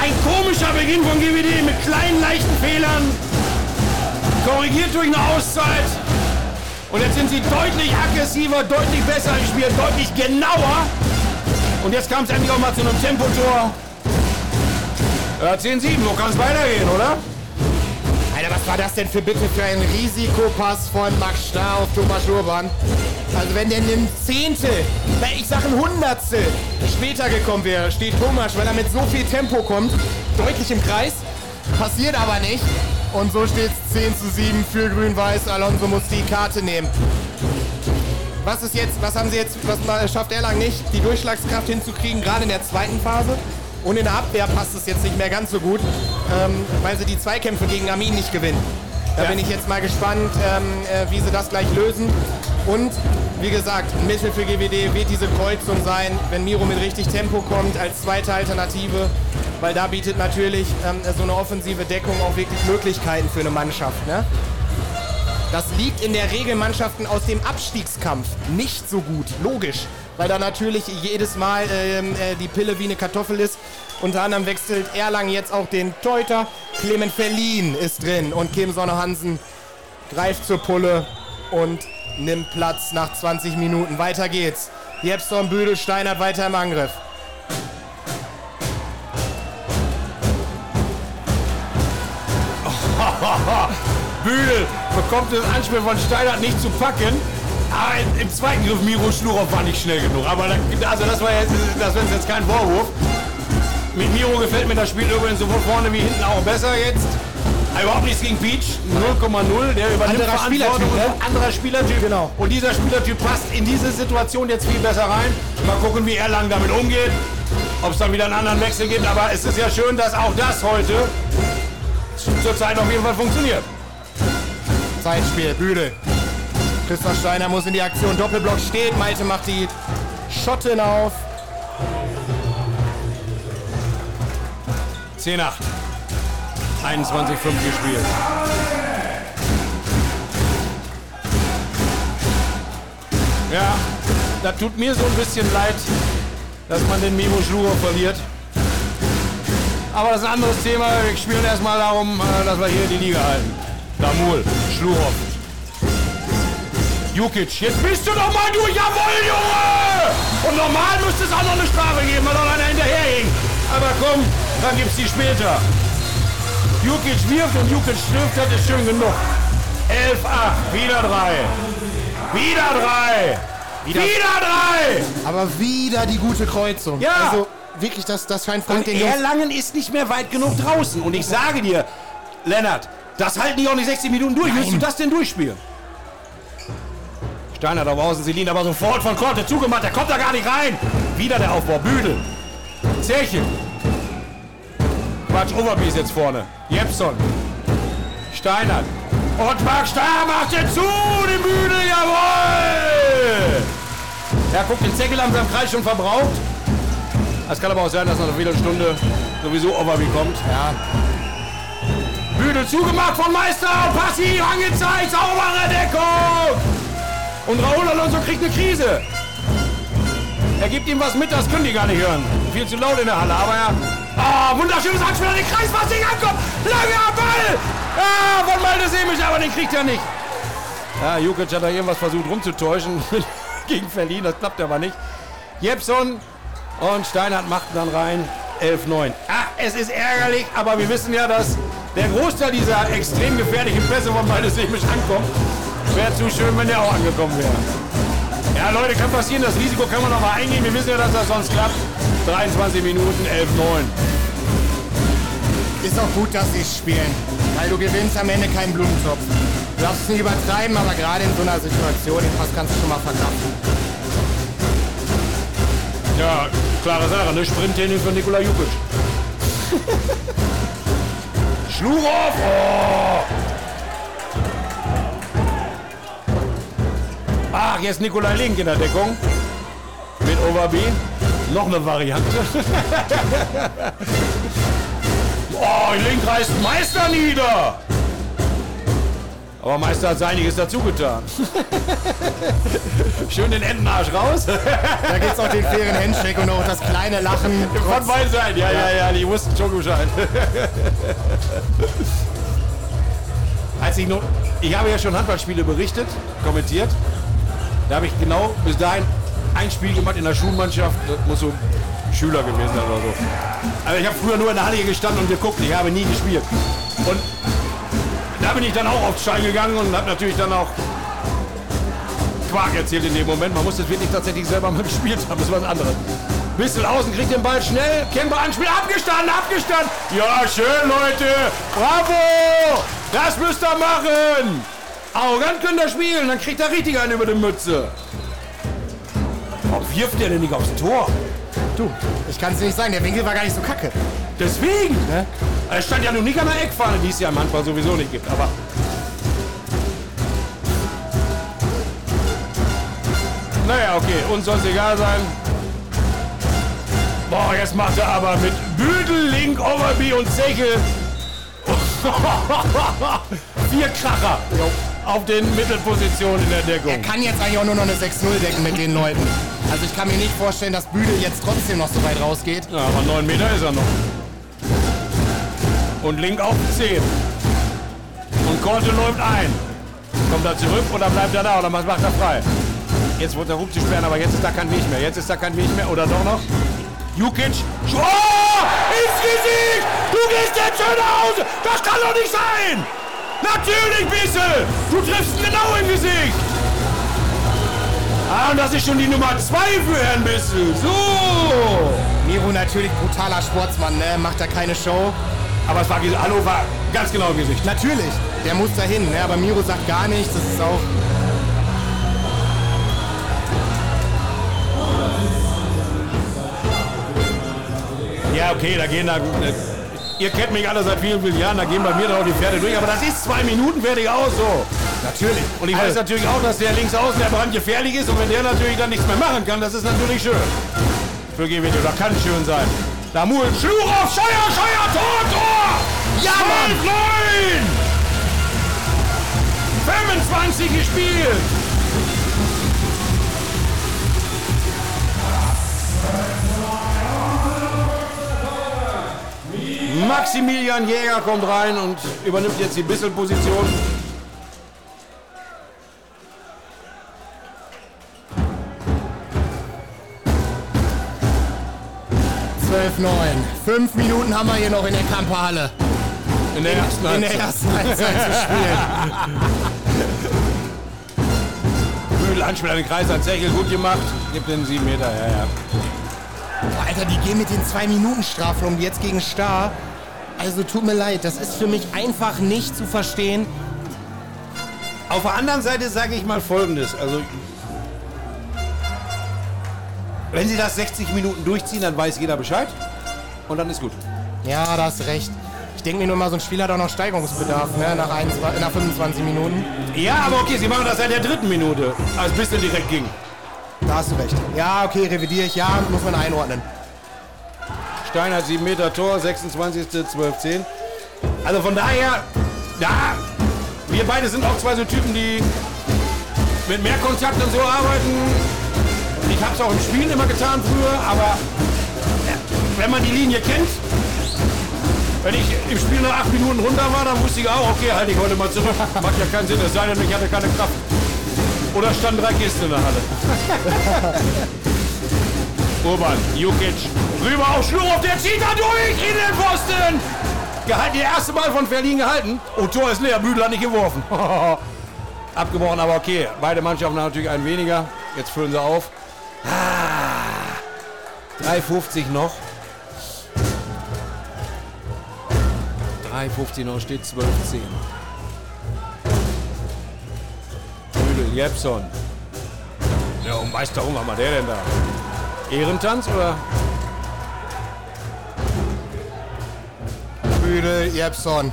Ein komischer Beginn von GWD mit kleinen, leichten Fehlern. Korrigiert durch eine Auszeit. Und jetzt sind sie deutlich aggressiver, deutlich besser im Spiel, deutlich genauer. Und jetzt kam es endlich auch mal zu einem Tempotor. Ja, 10-7, so kann es weitergehen, oder? Alter, was war das denn für bitte für ein Risikopass von Max Starr auf Thomas Urban? Also wenn der ein Zehntel, ich sag ein Hundertstel später gekommen wäre, steht Thomas, weil er mit so viel Tempo kommt, deutlich im Kreis. Passiert aber nicht. Und so steht es 10 zu 7 für Grün-Weiß. Alonso muss die Karte nehmen. Was ist jetzt, was haben sie jetzt, was schafft Erlangen nicht, die Durchschlagskraft hinzukriegen, gerade in der zweiten Phase? Und in der Abwehr passt es jetzt nicht mehr ganz so gut, ähm, weil sie die Zweikämpfe gegen Armin nicht gewinnen. Da Ja. bin ich jetzt mal gespannt, ähm, äh, wie sie das gleich lösen. Und wie gesagt, ein Mittel für GWD wird diese Kreuzung sein, wenn Miro mit richtig Tempo kommt, als zweite Alternative. Weil da bietet natürlich ähm, so eine offensive Deckung auch wirklich Möglichkeiten für eine Mannschaft. Ne? Das liegt in der Regel Mannschaften aus dem Abstiegskampf nicht so gut, logisch. Weil da natürlich jedes Mal ähm, äh, die Pille wie eine Kartoffel ist. Unter anderem wechselt Erlangen jetzt auch den Teuter. Clement Verlin ist drin und Kim Sonne Hansen greift zur Pulle und nimmt Platz nach 20 Minuten. Weiter geht's. Jepson Büdel Steinert weiter im Angriff. Bühl bekommt das Anspiel von Steinert nicht zu packen. Aber im- im zweiten Griff Miro Schlurow war nicht schnell genug. Aber da, also das war jetzt, das ist jetzt kein Vorwurf. Mit Miro gefällt mir das Spiel übrigens sowohl vorne wie hinten auch besser jetzt. Überhaupt nichts gegen Peach, 0,0, der übernimmt Anderer Verantwortung. Spielertyp, ne? und Anderer Spielertyp. Genau. Und dieser Spielertyp passt in diese Situation jetzt viel besser rein. Mal gucken, wie Erlangen damit umgeht. Ob es dann wieder einen anderen Wechsel gibt. Aber es ist ja schön, dass auch das heute zurzeit auf jeden Fall funktioniert. Zeitspiel, Büdel. Christoph Steiner muss in die Aktion. Doppelblock steht. Malte macht die Schotten auf. 10 8. 21 5 gespielt. Ja, da tut mir so ein bisschen leid, dass man den Mimo Schluro verliert. Aber das ist ein anderes Thema. Wir spielen erstmal darum, äh, dass wir hier die Liga halten. Damul, Schlurov. Jukic, jetzt bist du doch mal durch. Jawohl, Junge! Und normal müsste es auch noch eine Strafe geben, weil noch einer hinterherhing. Aber komm, dann gibt's die später. Jukic wirft und Jukic trifft, das ist schön genug. 11-8, wieder drei. Wieder drei. Wieder, drei. Aber wieder die gute Kreuzung. Ja. Also wirklich, das, das scheint Frank Und den. Erlangen ist nicht mehr weit genug draußen. Und ich sage dir, Lennart, das halten die auch nicht 60 Minuten durch. Willst du das denn durchspielen? Steiner da außen, Selin aber sofort von Korte zugemacht. Der kommt da gar nicht rein. Wieder der Aufbau. Büdel. Zerchen. Quatsch, Overby ist jetzt vorne. Jepson. Steinert. Und Marc Steiner macht jetzt zu. Den Büdel, jawohl. Er guckt den Zeckel am Kreis schon verbraucht. Es kann aber auch sein, dass nach einer Viertelstunde sowieso Overby kommt. Ja, Büdel zugemacht von Meister passiv angezeigt. Saubere Deckung. Und Raúl Alonso kriegt eine Krise. Er gibt ihm was mit, das können die gar nicht hören. Viel zu laut in der Halle, aber er... Ah, wunderschönes Anspiel an den Kreis, was nicht ankommt. Langer Ball. Ah, von Malte Semisch, aber den kriegt er nicht. Ja, Jukic hat da irgendwas versucht rumzutäuschen gegen Verlin, das klappt aber nicht. Jepson und Steinhardt machten dann rein 11-9. Ah, es ist ärgerlich, aber wir wissen ja, dass der Großteil dieser extrem gefährlichen Pässe von Malte Semisch ankommt. Wäre zu schön, wenn der auch angekommen wäre. Ja, Leute, kann passieren, das Risiko kann man noch mal eingehen. Wir wissen ja, dass das sonst klappt. 23 Minuten, 11-9. ist auch gut, dass sie es spielen. Weil du gewinnst am Ende keinen Blumentopf. Du darfst es nicht übertreiben, aber gerade in so einer Situation, den Pass kannst du schon mal verkraften. Ja, klare Sache, ne? Sprinttraining von Nikola Jukic. Schlurow! Oh! Ach, jetzt Nikolai Link in der Deckung. Mit Overby. Noch eine Variante. oh, Link reißt Meister nieder. Aber Meister hat einiges dazu getan. Schön den Entenarsch raus. Da gibt es auch den fairen Handshake und auch das kleine Lachen. Von beiden Seiten, ja, ja, ja, die wussten schon Bescheid. Als ich noch, ich habe ja schon Handballspiele berichtet, kommentiert. Da habe ich genau bis dahin ein Spiel gemacht in der Schulmannschaft. Das muss so Schüler gewesen sein oder so. Also ich habe früher nur in der Halle gestanden und geguckt. Ich habe nie gespielt. Und da bin ich dann auch aufs Stein gegangen und habe natürlich dann auch Quark erzählt in dem Moment. Man muss das wirklich tatsächlich selber mal gespielt haben. Das ist was anderes. Bissel außen, kriegt den Ball schnell. Kemper anspiel, abgestanden, abgestanden. Ja, schön, Leute. Bravo. Das müsst ihr machen. Arrogant könnt ihr spielen, dann kriegt er richtig einen über die Mütze. Warum wirft der denn nicht aufs Tor? Du, ich kann es nicht sagen, der Winkel war gar nicht so kacke. Deswegen, ne? Er stand ja nun nicht an der Eckfahne, die es ja im Handball sowieso nicht gibt, aber. Naja, okay, uns soll es egal sein. Boah, jetzt macht er aber mit Büdel, Link, Overby und Zechel. Vier Kracher auf den Mittelpositionen in der Deckung. Er kann jetzt eigentlich auch nur noch eine 6-0 decken mit den Leuten. Also ich kann mir nicht vorstellen, dass Büdel jetzt trotzdem noch so weit rausgeht. Ja, aber 9 Meter ist er noch. Und Link auf 10. Und Korte läuft ein. Kommt er zurück oder bleibt er da oder macht er frei? Jetzt wird der Hub zu sperren, aber jetzt ist da kein Weg mehr. Jetzt ist da kein Weg mehr. Oder doch noch? Jukic. Oh! Ins Gesicht! Du gehst jetzt schön nach Hause! Das kann doch nicht sein! Natürlich, Bissel! Du triffst ihn genau im Gesicht! Ah, und das ist schon die Nummer 2 für Herrn Bissel. So! Miro natürlich brutaler Sportsmann, ne? Macht da keine Show. Aber es war, Hallo war ganz genau im Gesicht. Natürlich, der muss dahin, ne? aber Miro sagt gar nichts. Das ist auch. Ja, okay, da gehen da. Äh, ihr kennt mich alle seit vielen, vielen Jahren, da gehen bei mir dann auch die Pferde durch. Aber das ist zwei Minuten fertig aus so. Natürlich. Und ich weiß Also, natürlich auch, dass der links außen der Brand gefährlich ist. Und wenn der natürlich dann nichts mehr machen kann, das ist natürlich schön. Für GWD, oder kann schön sein. Da Mul, Schlurow, Scheuer, Scheuer, Tor, Tor! Ja, Mann! 12, 9! 25 gespielt! Maximilian Jäger kommt rein und übernimmt jetzt die Bisselposition. Zwölf, neun. Fünf Minuten haben wir hier noch in der Kamperhalle. In der ersten In der Halbzeit. ersten Halbzeit zu spielen. Bühl, Anspiel an den Kreis, an Zechel, gut gemacht. Gibt den 7 Meter, ja, ja. Boah, Alter, die gehen mit den zwei Minuten Strafen um jetzt gegen Star. Also tut mir leid, das ist für mich einfach nicht zu verstehen. Auf der anderen Seite sage ich mal Folgendes. Also, wenn sie das 60 Minuten durchziehen, dann weiß jeder Bescheid. Und dann ist gut. Ja, da hast recht. Ich denke mir nur mal, so ein Spiel hat auch noch Steigerungsbedarf, ne? Nach, 21, nach 25 Minuten. Ja, aber okay, sie machen das seit der dritten Minute, als bis der direkt ging. Da hast du recht. Ja, okay, revidiere ich. Ja, muss man einordnen. Stein hat 7 Meter Tor, 26. 12, 10. Also von daher, ja, wir beide sind auch zwei so Typen, die mit mehr Kontakt und so arbeiten. Ich habe es auch im Spielen immer getan früher, aber wenn man die Linie kennt, wenn ich im Spiel nach 8 Minuten runter war, dann wusste ich auch, okay, halte ich heute mal zurück. Macht ja keinen Sinn, es sei denn, ich hatte keine Kraft. Oder standen drei Kisten in der Halle. Urban, Jukic, rüber auf Schlurov, der zieht da durch in den Pfosten. Gehalten, der erste Ball von Verlin gehalten. Oh, Tor ist leer, Büdel hat nicht geworfen. Abgebrochen, aber okay. Beide Mannschaften haben natürlich einen weniger. Jetzt füllen sie auf. Ah, 3,50 noch. 3,50 noch, steht 12, 10. Büdel, Jepson. Ja, und Meister, warum war der denn da? Ehrentanz oder? Büdel, Jepson.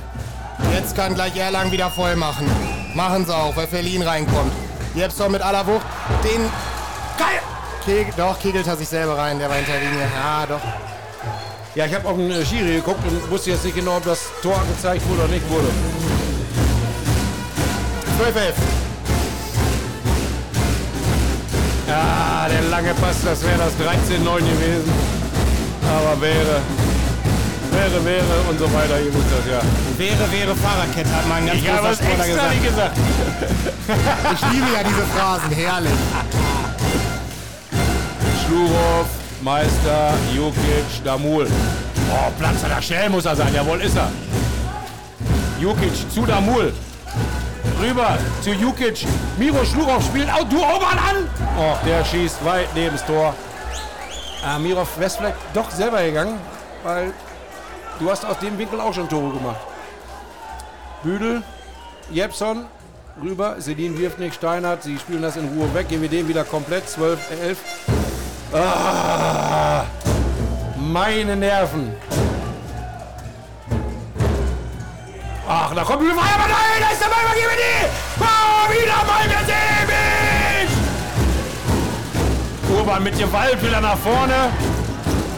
Jetzt kann gleich Erlangen wieder voll machen. Machen sie auch, weil Verlin reinkommt. Jepson mit aller Wucht. Den. Geil! Kegel, doch, kegelt er sich selber rein, der war hinter Linie. Ja, doch. Ja, ich habe auf den äh, Schiri geguckt und wusste jetzt nicht genau, ob das Tor angezeigt wurde oder nicht wurde. 12, 11. Ja, der lange Pass, das wäre das 13-9 gewesen. Aber wäre, wäre, wäre und so weiter. Ihr wisst das ja. Wäre, wäre Fahrradkette, hat mein ganz habe großer Sportler gesagt. nicht gesagt. Ich liebe ja diese Phrasen, herrlich. Schlurov, Meister, Jukic, Damul. Oh, Platzer, da schnell muss er sein. Jawohl, ist er. Jukic zu Damul. Rüber zu Jukic. Miro Schlurov spielt auch du Obern an. Oh, der schießt weit neben das Tor. Ah, Mirov vielleicht doch selber gegangen, weil du hast aus dem Winkel auch schon Tore gemacht. Büdel, Jepson, rüber. Sedin wirft nicht, Steinert. Sie spielen das in Ruhe weg. GWD wieder komplett. 12, 11. Ah, meine Nerven. Ach, da kommt Bühlfrei, aber nein, da ist der Ball bei GWD! Oh, wieder mal der Sebic! Urban mit Gewalt will er nach vorne.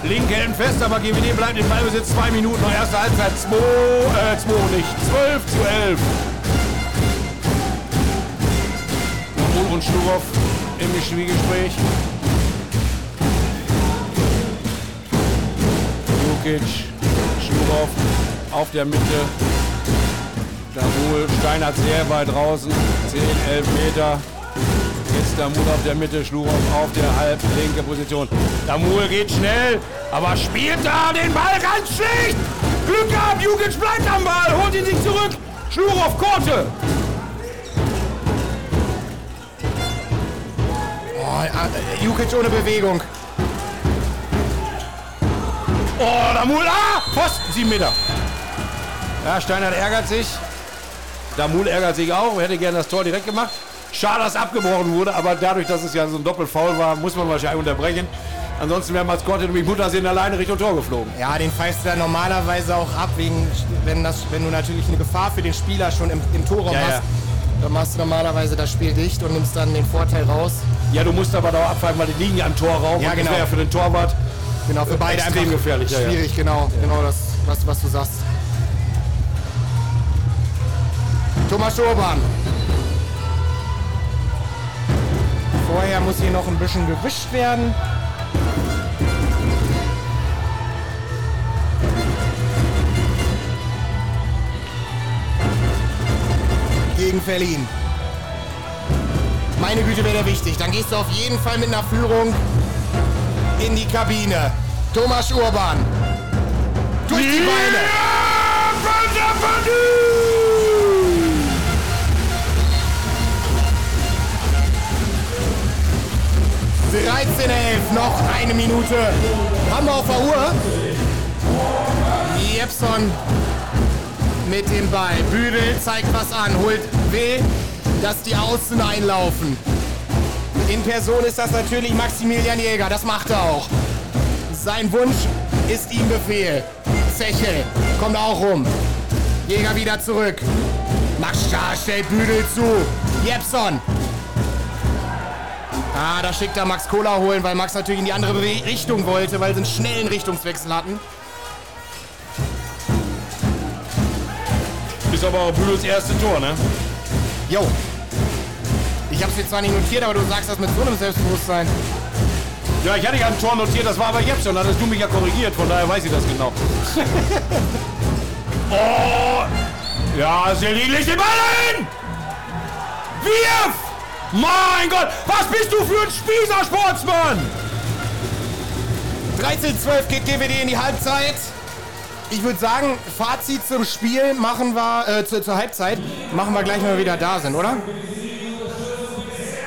Linke hält fest, aber GWD bleibt im Ballbesitz. Zwei Minuten noch erste Halbzeit. 2, äh, 2 nicht. 12 zu 11. Namul und Sturow im Zwiegespräch. Jukic, Sturow auf der Mitte. Damul, Steinert sehr weit draußen. 10, 11 Meter. Jetzt Damul auf der Mitte, Schlurow auf der halb linke Position. Damul geht schnell, aber spielt da den Ball ganz schlecht. Glück gehabt, Jukic bleibt am Ball, holt ihn sich zurück. Schlurow, Korte. Oh, äh, Jukic ohne Bewegung. Oh, Damul, ah, Pfosten, 7 Meter. Ja, Steinert ärgert sich. Damul ärgert sich auch, hätte gerne das Tor direkt gemacht. Schade, dass abgebrochen wurde, aber dadurch, dass es ja so ein Doppelfoul war, muss man wahrscheinlich unterbrechen. Ansonsten wäre Maskotte durch Muttersehen alleine Richtung Tor geflogen. Ja, den pfeifst du dann normalerweise auch ab, wegen, wenn, das, wenn du natürlich eine Gefahr für den Spieler schon im, im Torraum Ja, ja. hast. Dann machst du normalerweise das Spiel dicht und nimmst dann den Vorteil raus. Ja, du musst aber da auch abfallen, weil die liegen ja am Torraum. Ja, genau. Das wäre ja für den Torwart. Genau, für beide Extrem gefährlich, ja, ja. schwierig, genau. Genau das, was, was du sagst. Thomas Urban. Vorher muss hier noch ein bisschen gewischt werden. Gegen Verlin. Meine Güte wäre der wichtig. Dann gehst du auf jeden Fall mit einer Führung in die Kabine. Thomas Urban. Durch die Beine. Ja, 13-11, noch eine Minute. Haben wir auf der Uhr. Jepson mit dem Ball. Büdel zeigt was an, holt will, dass die Außen einlaufen. In Person ist das natürlich Maximilian Jäger, das macht er auch. Sein Wunsch ist ihm Befehl. Zechel kommt auch rum. Jäger wieder zurück. Max Starr stellt Büdel zu. Jepson Ah, da schickt er Max Cola holen, weil Max natürlich in die andere Richtung wollte, weil sie einen schnellen Richtungswechsel hatten. Ist aber auch Bühls erste Tor, ne? Jo. Ich hab's jetzt zwar nicht notiert, aber du sagst das mit so einem Selbstbewusstsein. Ja, ich hatte ja ein Tor notiert, das war aber jetzt schon. Da hattest du mich ja korrigiert, von daher weiß ich das genau. oh! Ja, Selin legt den Ball! Wirf! Mein Gott, was bist du für ein Spießer, Sportsmann? 13-12 geht GWD in die Halbzeit. Ich würde sagen, Fazit zum Spiel machen wir, äh, zur, zur Halbzeit, machen wir gleich, wenn wir wieder da sind, oder?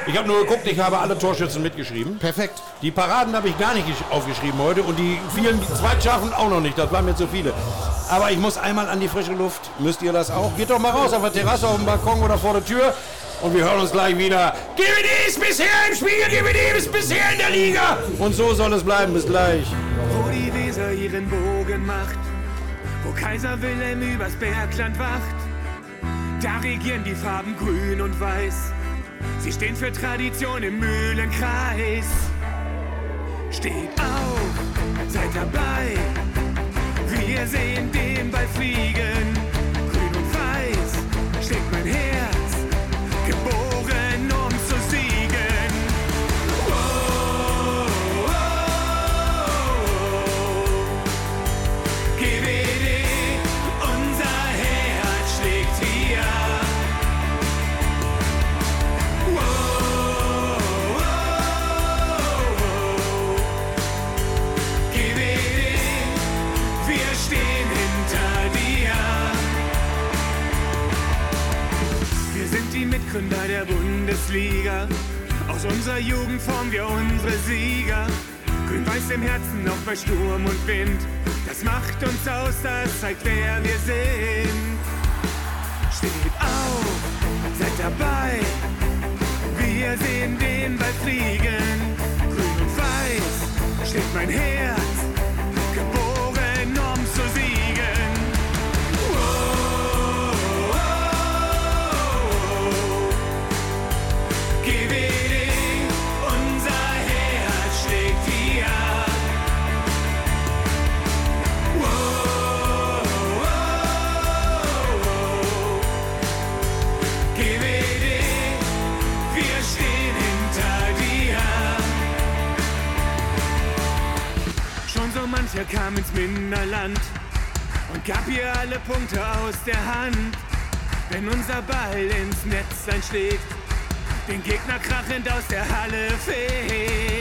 Ich habe nur geguckt, ich habe alle Torschützen mitgeschrieben. Perfekt. Die Paraden habe ich gar nicht gesch- aufgeschrieben heute und die vielen Zweitschaffen auch noch nicht. Das waren mir zu viele. Aber ich muss einmal an die frische Luft. Müsst ihr das auch? Geht doch mal raus auf der Terrasse, auf dem Balkon oder vor der Tür. Und wir hören uns gleich wieder. GWD ist bisher im Spiel, GWD ist bisher in der Liga. Und so soll es bleiben. Bis gleich. Wo die Weser ihren Bogen macht, wo Kaiser Wilhelm übers Bergland wacht, da regieren die Farben grün und weiß. Sie stehen für Tradition im Mühlenkreis. Steht auf, seid dabei. Wir sehen den Ball fliegen. Mitgründer der Bundesliga. Aus unserer Jugend formen wir unsere Sieger. Grün-Weiß im Herzen, auch bei Sturm und Wind. Das macht uns aus, das zeigt, wer wir sind. Steht auf, seid dabei. Wir sehen den Ball fliegen. Grün und Weiß schlägt mein Herz. Mancher kam ins Minderland und gab ihr alle Punkte aus der Hand. Wenn unser Ball ins Netz einschlägt, den Gegner krachend aus der Halle fegt.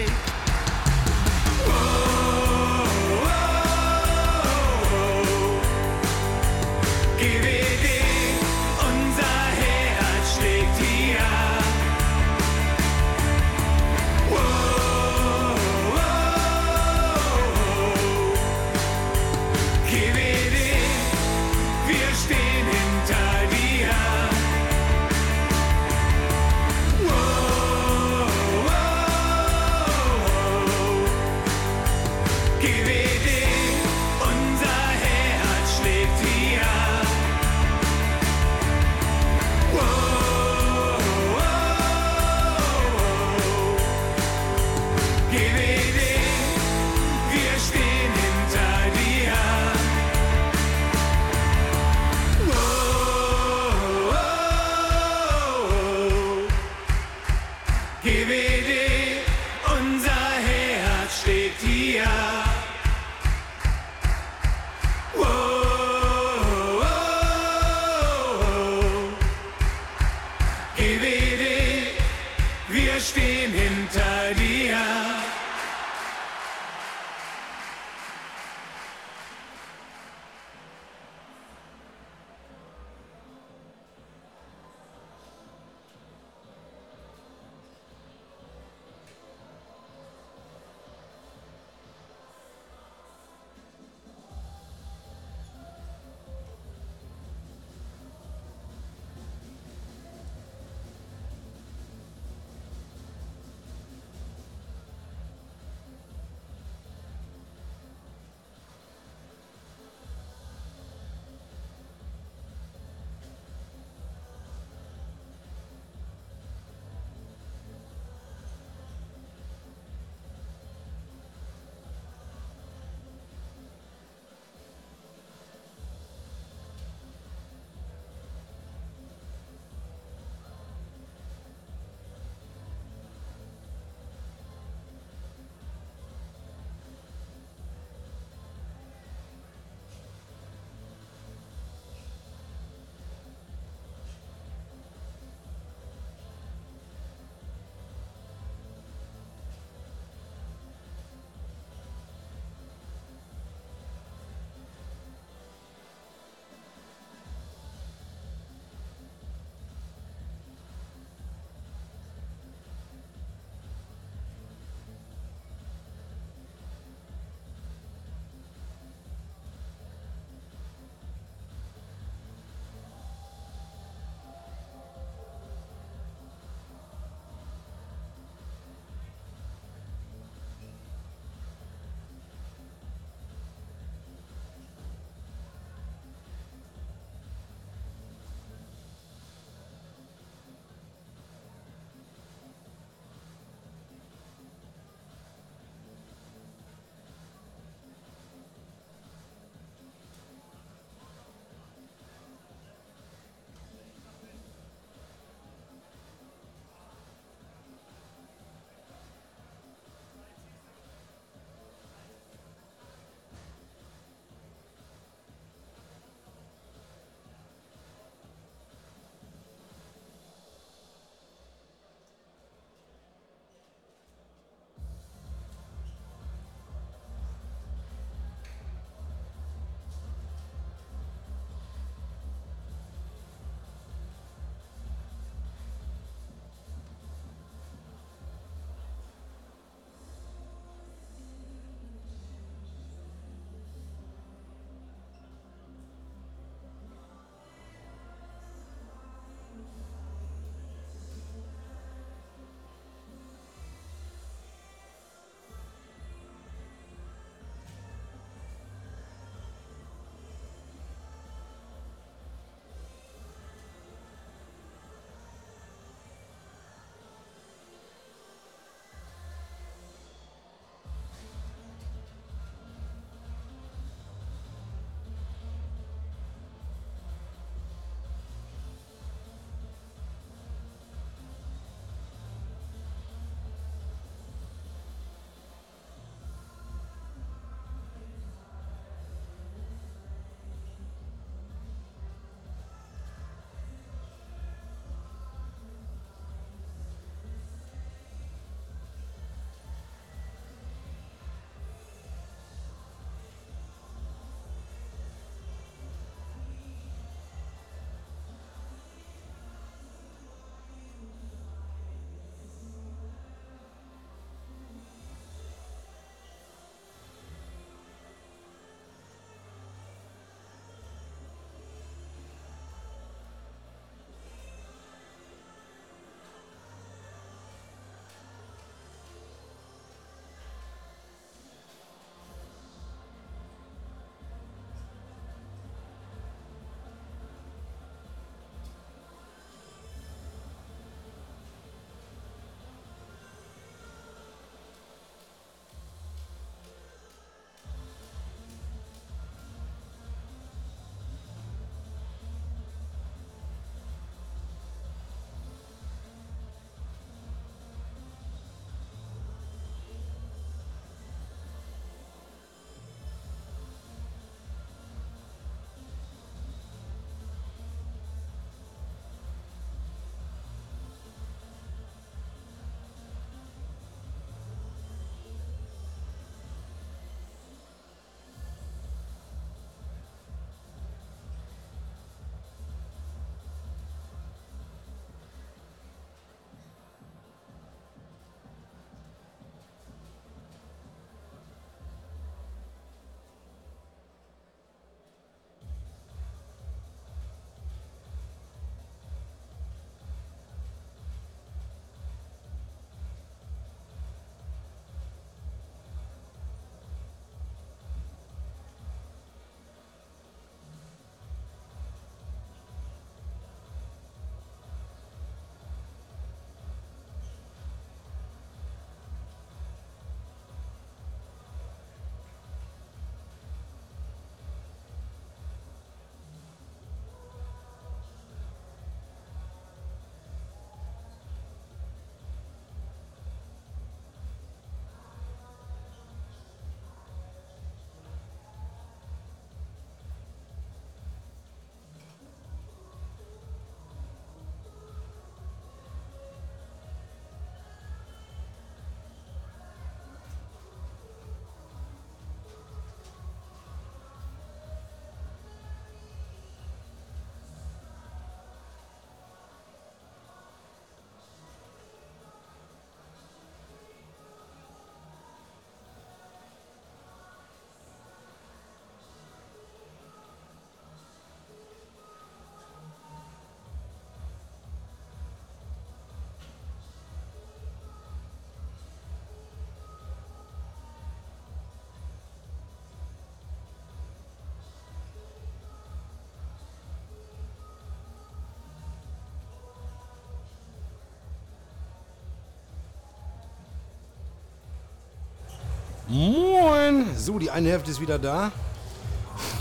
Moin. So, die eine Hälfte ist wieder da.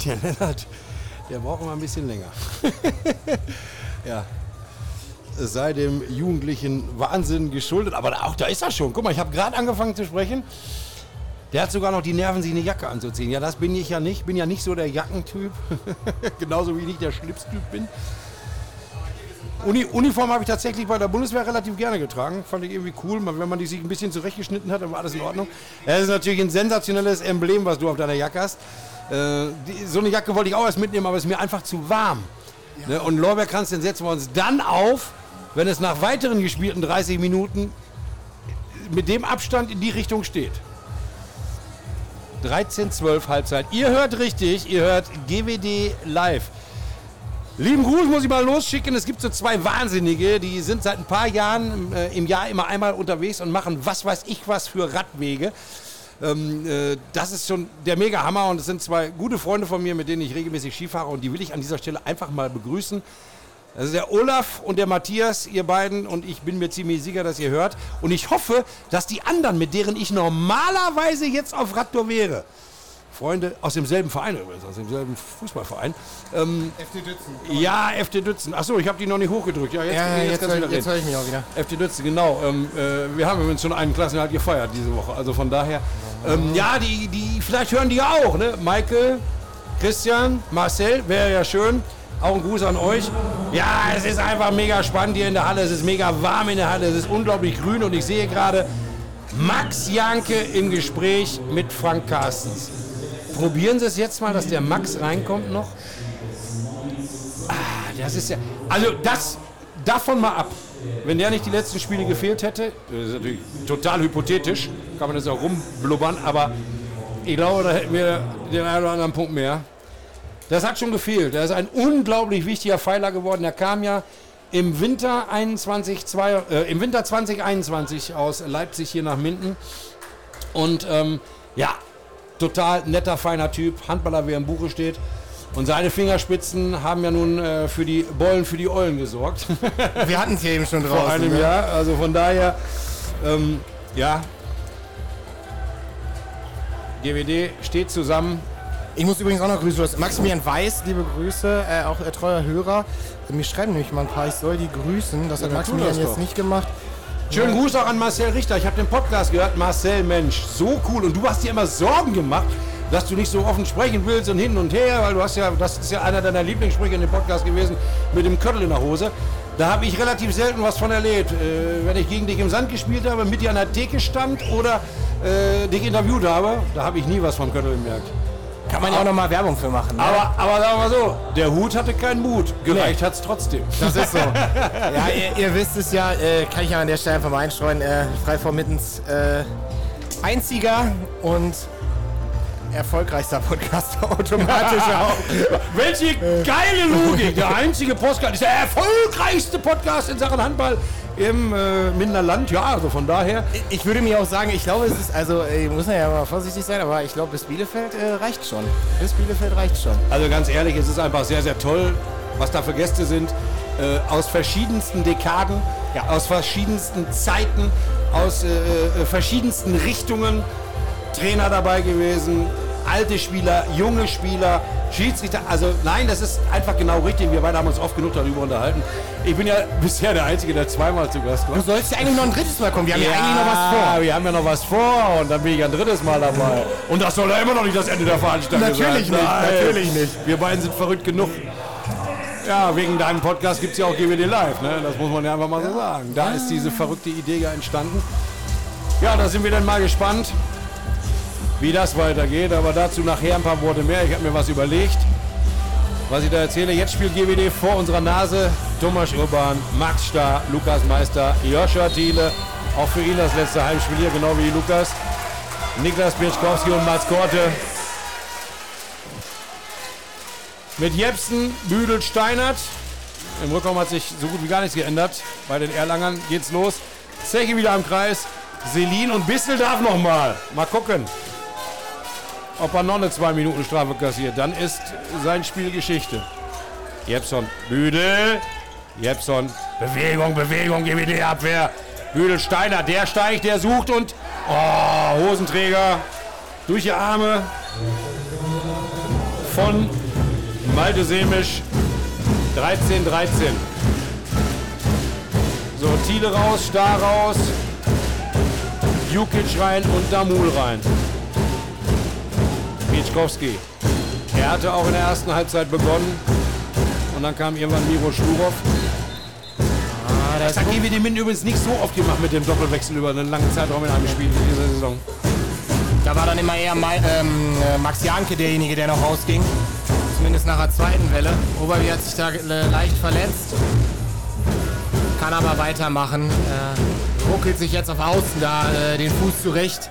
Der Lennart, der braucht immer ein bisschen länger. ja. Sei dem jugendlichen Wahnsinn geschuldet. Aber auch da ist er schon. Guck mal, ich habe gerade angefangen zu sprechen. Der hat sogar noch die Nerven, sich eine Jacke anzuziehen. Ja, das bin ich ja nicht. Bin ja nicht so der Jackentyp. Genauso wie ich nicht der Schlipstyp bin. Uni Uniform habe ich tatsächlich bei der Bundeswehr relativ gerne getragen. Fand ich irgendwie cool. Wenn man die sich ein bisschen zurechtgeschnitten hat, dann war alles in Ordnung. Es ist natürlich ein sensationelles Emblem, was du auf deiner Jacke hast. Äh, die, so eine Jacke wollte ich auch erst mitnehmen, aber es ist mir einfach zu warm. Ja. Ne? Und Lorbeerkranz, den setzen wir uns dann auf, wenn es nach weiteren gespielten 30 Minuten mit dem Abstand in die Richtung steht. 13-12 Halbzeit. Ihr hört richtig, ihr hört GWD live. Lieben Gruß muss ich mal losschicken. Es gibt so zwei Wahnsinnige, die sind seit ein paar Jahren äh, im Jahr immer einmal unterwegs und machen was weiß ich was für Radwege. Ähm, äh, das ist schon der Mega-Hammer und es sind zwei gute Freunde von mir, mit denen ich regelmäßig Skifahre und die will ich an dieser Stelle einfach mal begrüßen. Das ist der Olaf und der Matthias, ihr beiden, und ich bin mir ziemlich sicher, dass ihr hört. Und ich hoffe, dass die anderen, mit deren ich normalerweise jetzt auf Radtour wäre, Freunde aus demselben Verein übrigens, aus demselben Fußballverein. Ähm, FD Dützen. Ja, FD Dützen. Achso, ich habe die noch nicht hochgedrückt. Ja, jetzt, ja, jetzt, jetzt, jetzt, jetzt höre ich mich auch wieder. FD Dützen, genau. Ähm, äh, wir haben übrigens schon einen Klassenhalt gefeiert diese Woche. Also von daher, ähm, ja, die, die, vielleicht hören die ja auch, ne? Michael, Christian, Marcel, wäre ja schön. Auch ein Gruß an euch. Ja, es ist einfach mega spannend hier in der Halle. Es ist mega warm in der Halle. Es ist unglaublich grün und ich sehe gerade Max Janke im Gespräch mit Frank Carstens. Probieren Sie es jetzt mal, dass der Max reinkommt noch. Ah, das ist ja. Also das davon mal ab. Wenn der nicht die letzten Spiele gefehlt hätte, das ist natürlich total hypothetisch, kann man das auch rumblubbern, aber ich glaube, da hätten wir den einen oder anderen Punkt mehr. Das hat schon gefehlt. Er ist ein unglaublich wichtiger Pfeiler geworden. Er kam ja im Winter, 21, zwei, äh, im Winter 2021 aus Leipzig hier nach Minden. Und ähm, ja, total netter, feiner Typ, Handballer, wie er im Buche steht. Und seine Fingerspitzen haben ja nun äh, für die Bollen, für die Eulen gesorgt. Wir hatten es hier eben schon draußen. Vor einem ne? Jahr. Also von daher, ähm, ja. GWD steht zusammen. Ich muss übrigens auch noch grüßen. Maximilian Weiß, liebe Grüße, äh, auch äh, treuer Hörer. Mir schreiben nämlich mal ein paar, ich soll die grüßen. Das ja, hat Maximilian jetzt nicht gemacht. Schönen Gruß auch an Marcel Richter. Ich habe den Podcast gehört. Marcel, Mensch, so cool. Und du hast dir immer Sorgen gemacht, dass du nicht so offen sprechen willst und hin und her, weil du hast ja, das ist ja einer deiner Lieblingssprüche in dem Podcast gewesen, mit dem Köttel in der Hose. Da habe ich relativ selten was von erlebt. Äh, wenn ich gegen dich im Sand gespielt habe, mit dir an der Theke stand oder äh, dich interviewt habe, da habe ich nie was vom Köttel gemerkt. Kann man ja auch nochmal Werbung für machen. Ne? Aber, aber sagen wir mal so, der Hut hatte keinen Mut. Gereicht nee. hat es trotzdem. Das ist so. ja, ihr, ihr, wisst es ja, äh, kann ich ja an der Stelle einfach mal einstreuen. Äh, frei vor Mittens äh, einziger und erfolgreichster Podcast automatisch auch. Welche geile Logik! Der einzige Podcast ist der erfolgreichste Podcast in Sachen Handball im äh, Minder Land. Ja, also von daher. Ich würde mir auch sagen, ich glaube, es ist, also ich muss ja mal vorsichtig sein, aber ich glaube, bis Bielefeld äh, reicht schon. Bis Bielefeld reicht schon. Also ganz ehrlich, es ist einfach sehr, sehr toll, was da für Gäste sind. Äh, aus verschiedensten Dekaden, ja. aus verschiedensten Zeiten, aus äh, äh, verschiedensten Richtungen. Trainer dabei gewesen, alte Spieler, junge Spieler, Schiedsrichter, also nein, das ist einfach genau richtig. Wir beide haben uns oft genug darüber unterhalten. Ich bin ja bisher der Einzige, der zweimal zu Gast war. Du sollst ja eigentlich noch ein drittes Mal kommen. Wir haben ja, ja eigentlich noch was vor. Wir haben ja noch was vor und dann bin ich ein drittes Mal dabei. Und das soll ja immer noch nicht das Ende der Veranstaltung natürlich sein. Nicht, nein. Natürlich nicht. Wir beiden sind verrückt genug. Ja, wegen deinem Podcast gibt es ja auch GWD Live, ne? Das muss man ja einfach mal so sagen. Da ist diese verrückte Idee ja entstanden. Ja, da sind wir dann mal gespannt wie das weitergeht. Aber dazu nachher ein paar Worte mehr. Ich habe mir was überlegt, was ich da erzähle. Jetzt spielt GWD vor unserer Nase Thomas Urban, Max Starr, Lukas Meister, Joscha Thiele. Auch für ihn das letzte Heimspiel hier, genau wie Lukas. Niklas Birschkowski und Mats Korte. Mit Jepsen, Büdel, Steinert. Im Rückraum hat sich so gut wie gar nichts geändert. Bei den Erlangern geht's los. Zeche wieder am Kreis. Selin und Bissel darf noch mal. Mal gucken ob er noch eine 2 Minuten Strafe kassiert. Dann ist sein Spiel Geschichte. Jepson, Büdel. Jepson, Bewegung, Bewegung, GWD-Abwehr. Büdel Steiner, der steigt, der sucht und. Oh, Hosenträger. durch die Arme von Malte Semisch 13, 13. So, Thiele raus, Star raus, Jukic rein und Damul rein. Pietschkowski. Er hatte auch in der ersten Halbzeit begonnen. Und dann kam irgendwann Miro Schlurov. Ah, Das hat GWD Minden übrigens nicht so oft gemacht mit dem Doppelwechsel über einen langen Zeitraum in einem Spiel in dieser Saison. Da war dann immer eher Ma ähm, äh, Max Janke derjenige, der noch rausging. Zumindest nach der zweiten Welle. Oberwie hat sich da äh, leicht verletzt. Kann aber weitermachen. Äh, ruckelt sich jetzt auf Außen da äh, den Fuß zurecht.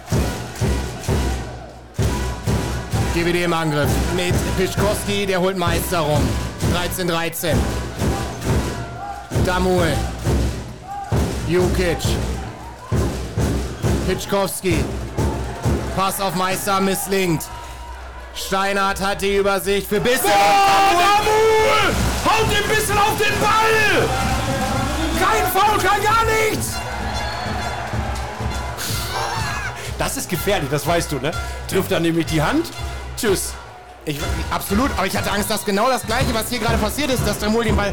GWD im Angriff mit Pischkowski, der holt Meister rum. 13-13. Damul. Jukic. Pitschkowski. Pass auf Meister misslingt. Steinhardt hat die Übersicht für Bisse. Damul! Haut ein bisschen auf den Ball! Kein Foul, kein gar nichts! Das ist gefährlich, das weißt du, ne? Trifft dann nämlich die Hand. Tschüss. Ich, absolut, aber ich hatte Angst, dass genau das gleiche, was hier gerade passiert ist, dass der Mul den Ball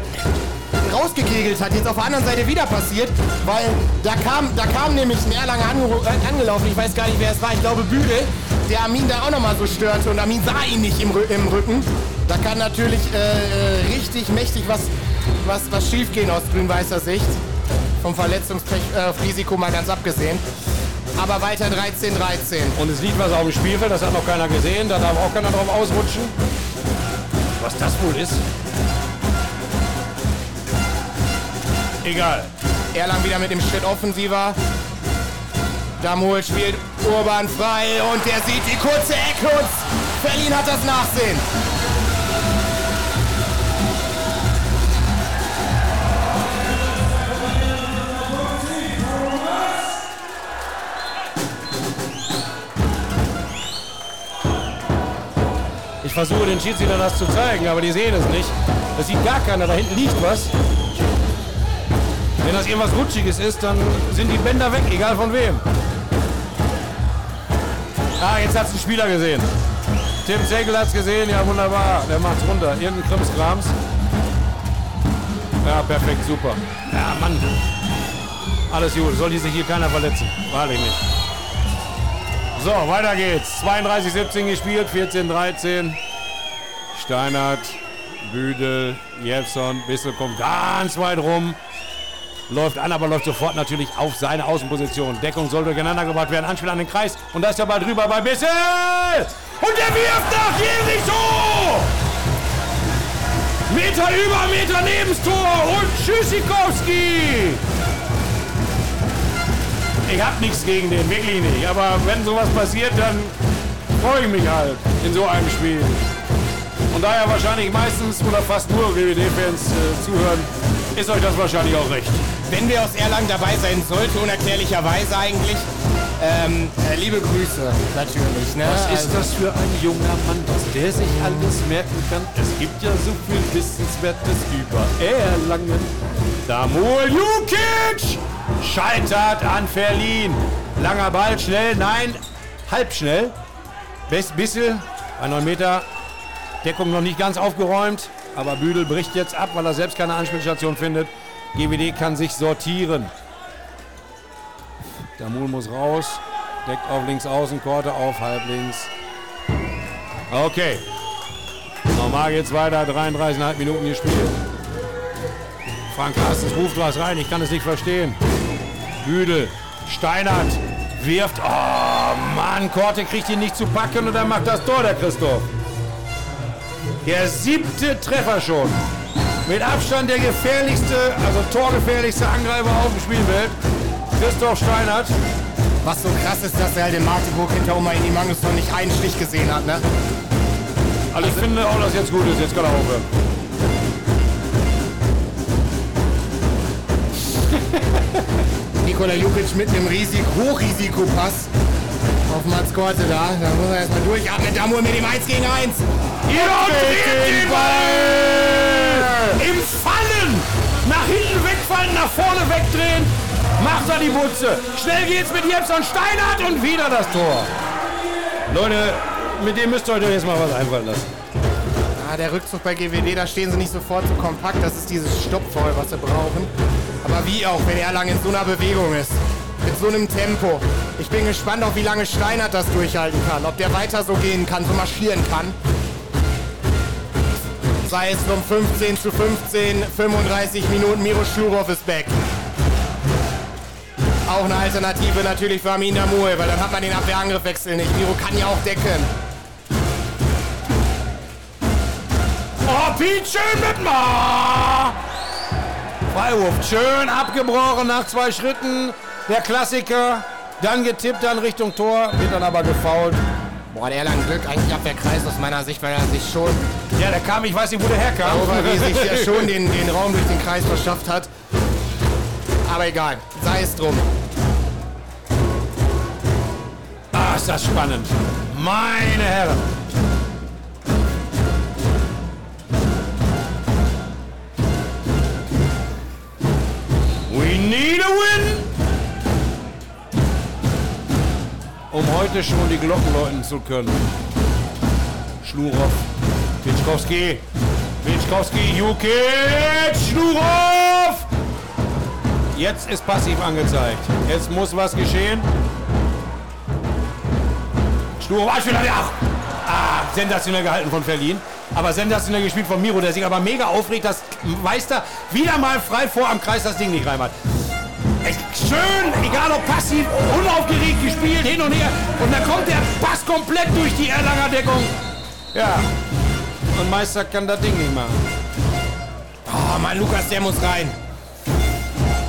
rausgekegelt hat, jetzt auf der anderen Seite wieder passiert, weil da kam, da kam nämlich ein Erlanger ange angelaufen, ich weiß gar nicht, wer es war, ich glaube Büdel, der Armin da auch nochmal so störte und Armin sah ihn nicht im, im Rücken. Da kann natürlich äh, äh, richtig mächtig was, was, was schiefgehen aus grün-weißer Sicht. Vom Verletzungsrisiko äh, mal ganz abgesehen. Aber weiter 13-13. Und es liegt was auf dem Spielfeld, das hat noch keiner gesehen, da darf auch keiner drauf ausrutschen. Was das wohl ist? Egal. Erlang wieder mit dem Schritt offensiver. Damol spielt Urban frei und der sieht die kurze Ecke und Berlin hat das Nachsehen. Versuche den Schiedsrichter das zu zeigen, aber die sehen es nicht. Das sieht gar keiner, da hinten liegt was. Wenn das irgendwas Rutschiges ist, dann sind die Bänder weg, egal von wem. Ah, jetzt hat es ein Spieler gesehen. Tim Zegel hat es gesehen, ja wunderbar. Der macht's runter. Irgendein Krimskrams. Ja, perfekt, super. Ja, Mann. Alles gut, soll sich hier keiner verletzen. Wahrlich nicht. So, weiter geht's. 32-17 gespielt, 14-13. Steinert, Büdel, Jepson, Bissel kommt ganz weit rum. Läuft an, aber läuft sofort natürlich auf seine Außenposition. Deckung soll durcheinander gebracht werden. Anspiel an den Kreis. Und da ist der Ball drüber bei Bissel. Und der wirft nach Jericho. Meter über Meter nebens Tor. Und Tschüssikowski. Ich hab nichts gegen den, wirklich nicht. Aber wenn sowas passiert, dann freue ich mich halt in so einem Spiel. Und da ja wahrscheinlich meistens oder fast nur GWD-Fans äh, zuhören, ist euch das wahrscheinlich auch recht. Wenn wir aus Erlangen dabei sein sollten, unerklärlicherweise eigentlich, ähm, äh, liebe Grüße natürlich. Ne? Also- das für ein junger Mann, dass der sich alles merken kann? Es gibt ja so viel Wissenswertes über Erlangen. Damol Jukic scheitert an Verlin. Langer Ball, schnell, nein, halb schnell. Bis, Bissel, bei 9 Meter. Deckung noch nicht ganz aufgeräumt, aber Büdel bricht jetzt ab, weil er selbst keine Anspielstation findet. GWD kann sich sortieren. Damul muss raus. Deckt auf links außen, Korte auf halb links. Okay. Normal geht's weiter. 33,5 Minuten gespielt. Frank Carstens ruft was rein. Ich kann es nicht verstehen. Büdel. Steinert. Wirft. Oh Mann, Korte kriegt ihn nicht zu packen und dann macht das Tor der Christoph. Der siebte Treffer schon. Mit Abstand der gefährlichste, also torgefährlichste Angreifer auf dem Spielfeld. Christoph Steinert. Was so krass ist, dass er halt in Magdeburg hinter Oma in die Mangos noch nicht einen Stich gesehen hat, ne? Also ich finde auch, dass jetzt gut ist. Jetzt kann er aufhören. Nikola Jukic mit einem Risik Hochrisikopass auf Mats Korte da. Da muss er erstmal durchatmen. Damur mit dem 1 gegen 1. Ja, dreht den Ball! Im Fallen! Nach hinten wegfallen, nach vorne wegdrehen. Macht er die Butze. Schnell geht's mit Jepson Steinhardt und wieder das Tor. Leute, mit dem müsst ihr euch doch jetzt mal was einfallen lassen. Ah, der Rückzug bei GWD, da stehen sie nicht sofort so kompakt. Das ist dieses Stoppvoll, was sie brauchen. Aber wie auch, wenn Erlangen in so einer Bewegung ist. Mit so einem Tempo. Ich bin gespannt, auch wie lange Steinert das durchhalten kann. Ob der weiter so gehen kann, so marschieren kann. Sei es um 15 zu 15, 35 Minuten, Miro Schlurov ist back. Auch eine Alternative natürlich für Amin Damur, weil dann hat man den Abwehrangriffwechsel nicht. Miro kann ja auch decken. Oh, Piet, schön mit mal! Freiwurf, schön abgebrochen nach zwei Schritten. Der Klassiker, dann getippt, dann Richtung Tor, wird dann aber gefault. Boah, der Erlangen Glück, eigentlich Abwehrkreis aus meiner Sicht, weil er sich schon, Ja, der kam, ich weiß nicht, wo der herkam. wie sich ja schon den, den Raum durch den Kreis verschafft hat. Aber egal, sei es drum. Ah, ist das spannend. Meine Herren. We need a win! Um heute schon die Glocken läuten zu können. Schlurov, Pitschkowski, Pitschkowski, Jukic, Schlurov! Jetzt ist passiv angezeigt. Jetzt muss was geschehen. Schnur Wahlspieler, ja. Ah, sensationell gehalten von Verlin. Aber sensationell gespielt von Miro, der sich aber mega aufregt, dass Meister wieder mal frei vor am Kreis das Ding nicht reinmacht. Schön, egal ob passiv, unaufgeregt gespielt, hin und her. Und dann kommt der Pass komplett durch die Erlanger Deckung. Ja. Und Meister kann das Ding nicht machen. Oh Mann, Lukas, der muss rein.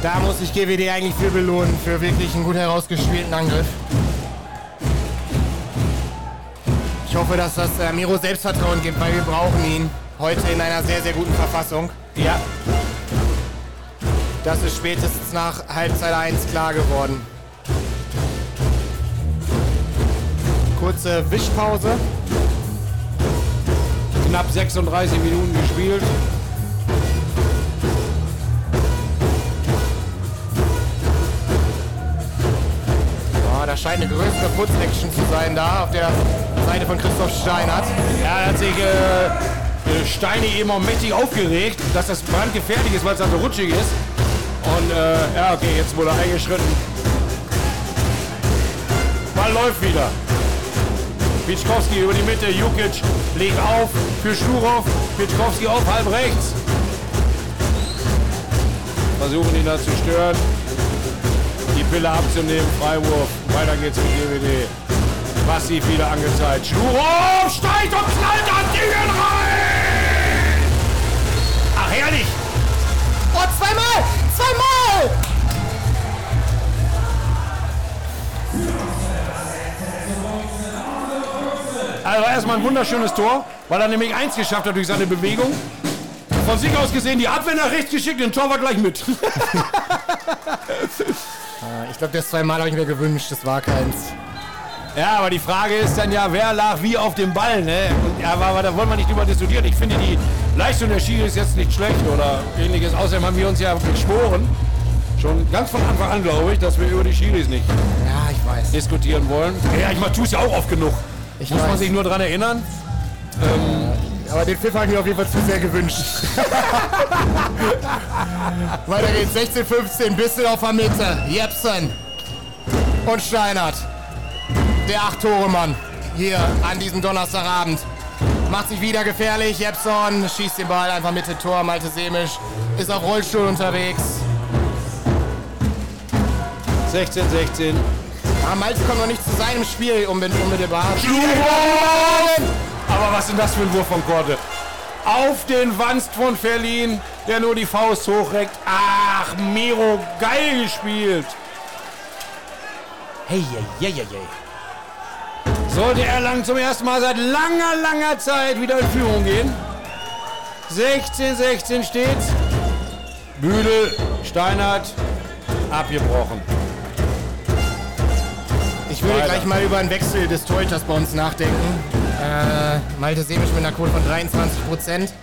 Da muss ich GWD eigentlich für belohnen, für wirklich einen gut herausgespielten Angriff. Ich hoffe, dass das äh, Miro Selbstvertrauen gibt, weil wir brauchen ihn heute in einer sehr, sehr guten Verfassung. Ja. Das ist spätestens nach Halbzeit 1 klar geworden. Kurze Wischpause. Knapp 36 Minuten gespielt. Oh, da scheint eine größere Putz-Action zu sein da auf der Seite von Christoph Steinert. Ja, er hat sich äh, Steini eben mächtig aufgeregt, dass das brandgefährlich ist, weil es dann so rutschig ist. Und äh, ja, okay, jetzt wurde eingeschritten. Ball läuft wieder. Pitschkowski über die Mitte, Jukic legt auf für Schlurov. Pitschkowski auf halb rechts. Versuchen ihn da zu stören. Die Pille abzunehmen, Freiwurf. Weiter geht's mit GWD. Massiv wieder angezeigt. Schlurov steigt und knallt das Ding rein! Ach, herrlich! Oh, zweimal! Zweimal! Also erstmal ein wunderschönes Tor, weil er nämlich eins geschafft hat durch seine Bewegung. Von sich aus gesehen die Abwehr nach rechts geschickt, den Tor war gleich mit. Ich glaube, das zweimal habe ich mir gewünscht, das war keins. Ja, aber die Frage ist dann ja, wer lag wie auf dem Ball, ne? Aber, aber da wollen wir nicht drüber diskutieren. Ich finde, die Leistung der Schiri ist jetzt nicht schlecht oder ähnliches. Außerdem haben wir uns ja geschworen, schon ganz von Anfang an, glaube ich, dass wir über die Schiris nicht Ja, ich weiß. diskutieren wollen. Ja, ich tue es ja auch oft genug. Ich Muss man weiß. sich nur dran erinnern. Aber den Pfiff habe ich mir auf jeden Fall zu sehr gewünscht. Weiter geht's. 16, 15, bisschen auf der Mitte. Jepsen und Steinert. Der Acht-Tore-Mann hier an diesem Donnerstagabend. Macht sich wieder gefährlich. Jepson schießt den Ball einfach Mitte Tor. Malte Semisch ist auf Rollstuhl unterwegs. 16, 16. Ah, Malte kommt noch nicht zu seinem Spiel unbe- unmittelbar. Aber was ist das für ein Wurf von Korte? Auf den Wanst von Verlin, der nur die Faust hochreckt. Ach, Miro, geil gespielt. Hey, hey, hey, hey, hey. Sollte Erlangen zum ersten Mal seit langer, langer Zeit wieder in Führung gehen. 16, 16 steht's. Büdel, Steinert, abgebrochen. Ich würde Weiter. gleich mal über einen Wechsel des Torhüters bei uns nachdenken. Äh, Malte Semisch mit einer Quote von 23 Prozent.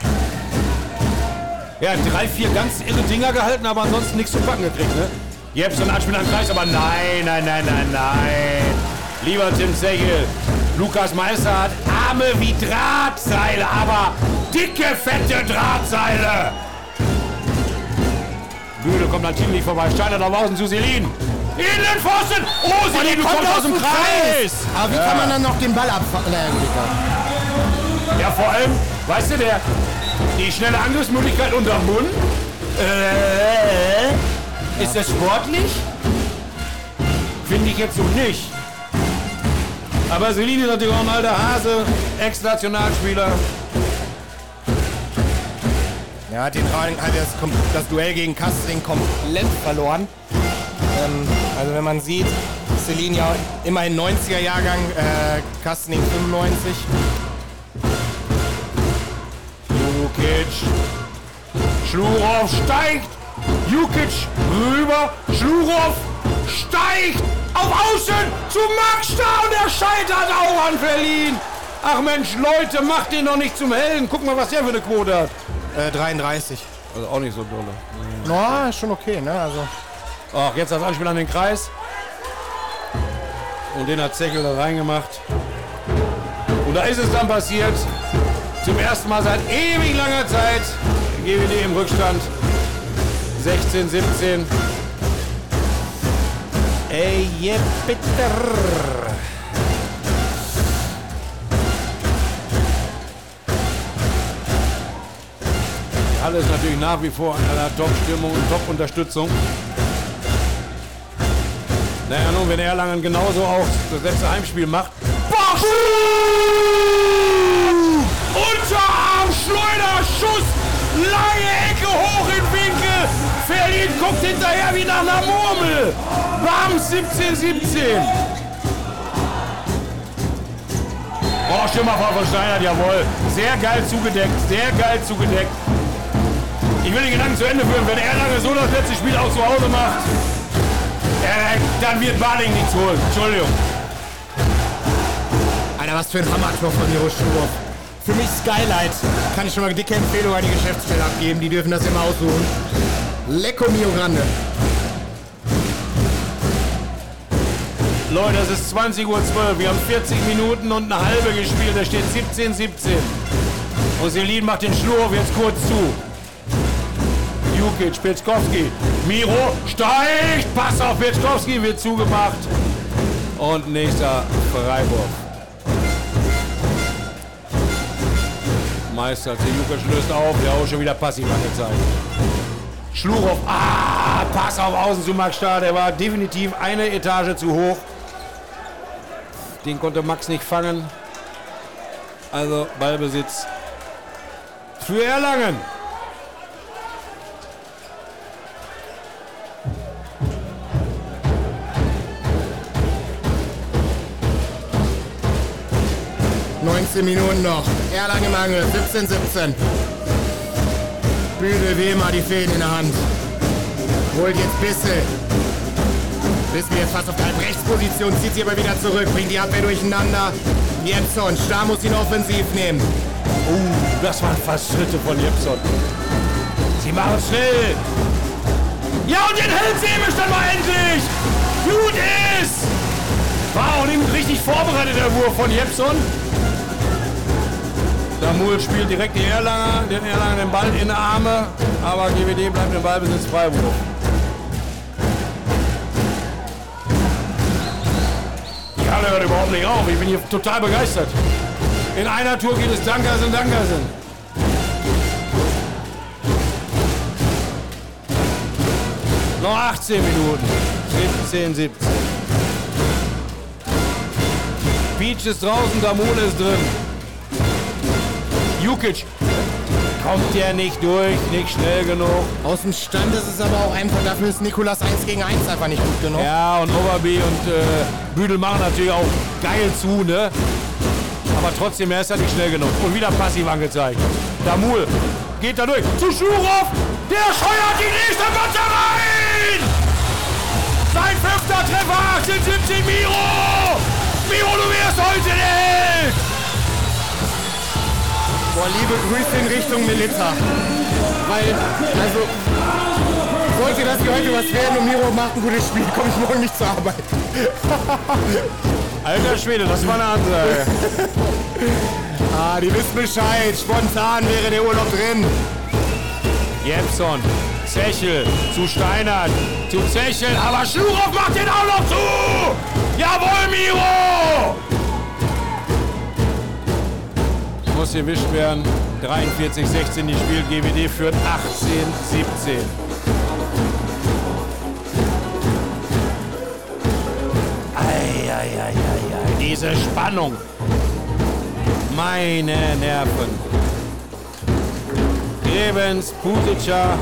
Ja, drei, vier ganz irre Dinger gehalten, aber ansonsten nichts zu packen gekriegt, ne? Jeps und Anspiel an den Kreis, aber nein, nein, nein, nein, nein. Lieber Tim Segel, Lukas Meister hat Arme wie Drahtseile, aber dicke, fette Drahtseile. Bühne kommt an Team vorbei. Steiner nach außen zu Selin. In den Pfosten. Oh, Selin kommt aus dem Kreis. Aber wie kann man dann noch den Ball abfangen? Ja, vor allem, weißt du, der, die schnelle Angriffsmöglichkeit unterm Mund. Äh, ist das sportlich? Finde ich jetzt so nicht. Aber Selin ist natürlich auch ein alter Hase, Ex-Nationalspieler. Er hat, den, hat das, das Duell gegen Kastling komplett verloren. Ähm, also wenn man sieht, Celine ja immerhin 90er Jahrgang, äh, Kastling 95. Jukic. Schlurov steigt. Jukic rüber. Schlurov steigt auf Außen zu Max da und er scheitert auch an Berlin. Ach Mensch, Leute, macht den doch nicht zum Hellen. Guck mal, was der für eine Quote hat. Äh, 33. Also auch nicht so dolle. No, ist schon okay, ne? Also, Ach, jetzt das Anspiel an den Kreis. Und den hat Zeckel da reingemacht. Und da ist es dann passiert. Zum ersten Mal seit ewig langer Zeit. GWD im Rückstand. 16, 17. Ey, je bitter. Ist natürlich nach wie vor in einer Top-Stimmung und Top-Unterstützung. Naja, nun, wenn Erlangen genauso auch das letzte Heimspiel macht. Boah! Unterarm, Schleuderschuss, lange Ecke, hoch in Winkel. Verlin guckt hinterher wie nach einer Murmel. Bam, 17, 17. Oh, Schimmerfall von Steinert, jawohl. Sehr geil zugedeckt, sehr geil zugedeckt. Ich will den Gedanken zu Ende führen, wenn Erlangen so das letzte Spiel auch zu Hause macht, dann wird Baling nichts holen. Entschuldigung. Alter, was für ein Hammertor von Miro Schuhoff. Für mich Skylight. Kann ich schon mal dicke Empfehlung an die Geschäftsstelle abgeben. Die dürfen das immer aussuchen. Lecco Mio Grande. Leute, es ist 20.12 Uhr. Wir haben 40 Minuten und eine halbe gespielt. Da steht 17, 17. Und Selin macht den Schlurf jetzt kurz zu. Jukic, Pitzkowski. Miro steigt. Pass auf Pitzkowski, wird zugemacht. Und nächster Freiburg. Meister Jukic löst auf, der auch schon wieder passiv angezeigt. Schlurow, ah, Pass auf Außen zu Max Stahl, der war definitiv eine Etage zu hoch. Den konnte Max nicht fangen. Also Ballbesitz für Erlangen. Minuten noch. Erlangen Mangel, 17-17. Bügel wie immer die Fäden in der Hand. Holt jetzt Bisse. Bisse jetzt fast auf halb Halbrechtsposition, zieht sie aber wieder zurück, bringt die Abwehr durcheinander. Jepson, Star muss ihn offensiv nehmen. Uh, das waren fast Schritte von Jepson. Sie machen schnell. Ja, und den hält sie eben dann mal endlich. Gut ist. War auch nicht richtig vorbereitet, der Wurf von Jepson. Damul spielt direkt die Erlanger, den Erlanger den Ball in die Arme, aber GWD bleibt im Ballbesitz Freiburg. Die Halle hört überhaupt nicht auf. Ich bin hier total begeistert. In einer Tour geht es Dankersen, Dankersen. Noch 18 Minuten. 17, 17. Peach ist draußen, Damul ist drin. Jukic kommt ja nicht durch, nicht schnell genug. Aus dem Stand ist es aber auch einfach, dafür ist Nikolas 1 gegen 1 einfach nicht gut genug. Ja, und Oberby und äh, Büdel machen natürlich auch geil zu, ne? Aber trotzdem, er ist ja nicht schnell genug. Und wieder passiv angezeigt. Damul geht da durch. Zu Schurov. Der scheuert die nächste Gotte rein. Sein fünfter Treffer. 18, 17, Miro. Miro, du wirst heute der Held. Boah, liebe Grüße in Richtung Milita. Weil, also, sollte das hier heute was werden und Miro macht ein gutes Spiel, komme ich morgen nicht zur Arbeit. Alter Schwede, das war eine Ansage. Ah, die wissen Bescheid. Spontan wäre der Urlaub drin. Jepson, Zechel zu Steinert, zu Zechel, aber Schlurow macht den auch noch zu! Jawohl, Miro! Muss gewischt werden. 43, 16 die Spiel. GWD führt 18, 17. Eieieiei, diese Spannung. Meine Nerven. Grebens, Putica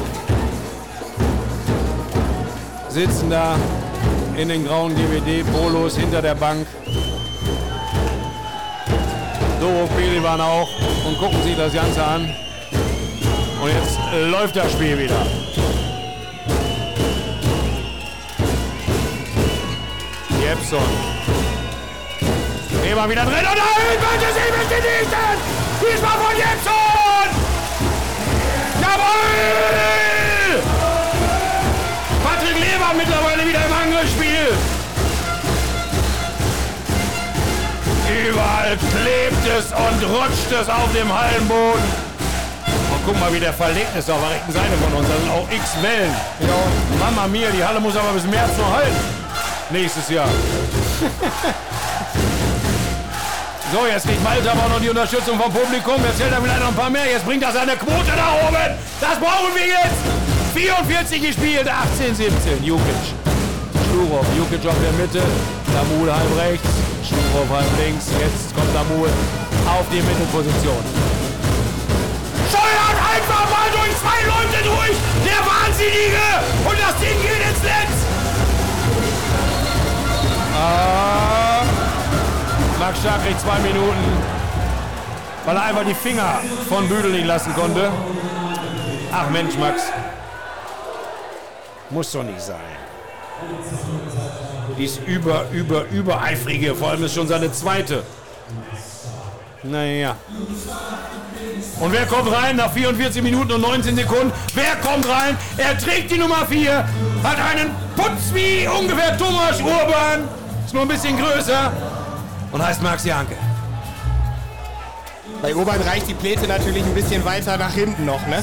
sitzen da in den grauen GWD-Polos hinter der Bank. Doro Pelivan auch und gucken sich das Ganze an. Und jetzt läuft das Spiel wieder. Jepson. Weber wieder drin und wollte sie mit genießen. Diesmal von Jepson. Jawohl! Patrick Leber mittlerweile wieder im Angriffsspiel. Überall klebt es und rutscht es auf dem Hallenboden. Und guck mal, wie der verlegt ist auf der rechten Seite von uns. Da sind auch x Wellen. Ja. Mama mia, die Halle muss aber bis März noch halten. Nächstes Jahr. So, jetzt kriegt Malte aber noch die Unterstützung vom Publikum. Jetzt hält er vielleicht noch ein paar mehr. Jetzt bringt er seine Quote nach oben. Das brauchen wir jetzt. 44 gespielt, 18, 17. Jukic. Schlurov, Jukic auf der Mitte. Damul halb rechts. Schlurov halb links. Jetzt kommt Damul auf die Mittelposition. Steuert einfach mal durch zwei Leute durch. Der Wahnsinnige. Und das Ding geht ins Netz. Ah. Max Stark kriegt zwei Minuten, weil er einfach die Finger von Büdel nicht lassen konnte. Ach Mensch, Max. Muss doch nicht sein. Ist über, über, übereifrige. Vor allem ist schon seine zweite. Naja. Und wer kommt rein nach 44 Minuten und 19 Sekunden? Wer kommt rein? Er trägt die Nummer 4, hat einen Putz wie ungefähr Thomas Urban, ist nur ein bisschen größer und heißt Max Janke. Bei Urban reicht die Pläte natürlich ein bisschen weiter nach hinten noch, ne?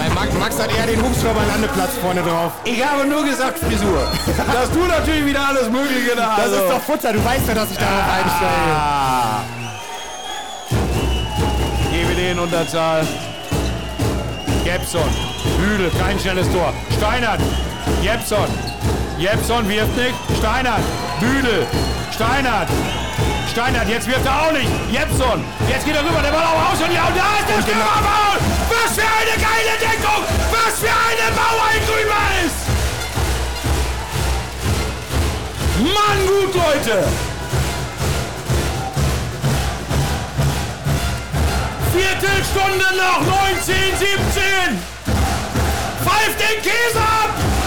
Bei Max, Max hat eher den Hubschrauber-Landeplatz vorne drauf. Ich habe nur gesagt Frisur. Dass du natürlich wieder alles Mögliche da Das also. ist doch Futter, du weißt ja, dass ich einstelle. Ah. GWD in Unterzahl. Jepson. Büdel, kein schnelles Tor. Steinert. Jepson. Jepson wirft nicht. Steinert. Büdel. Steinert. Steinert, jetzt wirft er auch nicht. Jepson. Jetzt geht er rüber. Der Ball auch aus und ja, und da ist der Stürmerfoul. Was für eine geile Deckung. Was für eine Mauer in ist. Mann, gut, Leute. Viertelstunde noch, 19, 17. Pfeift den Käse ab.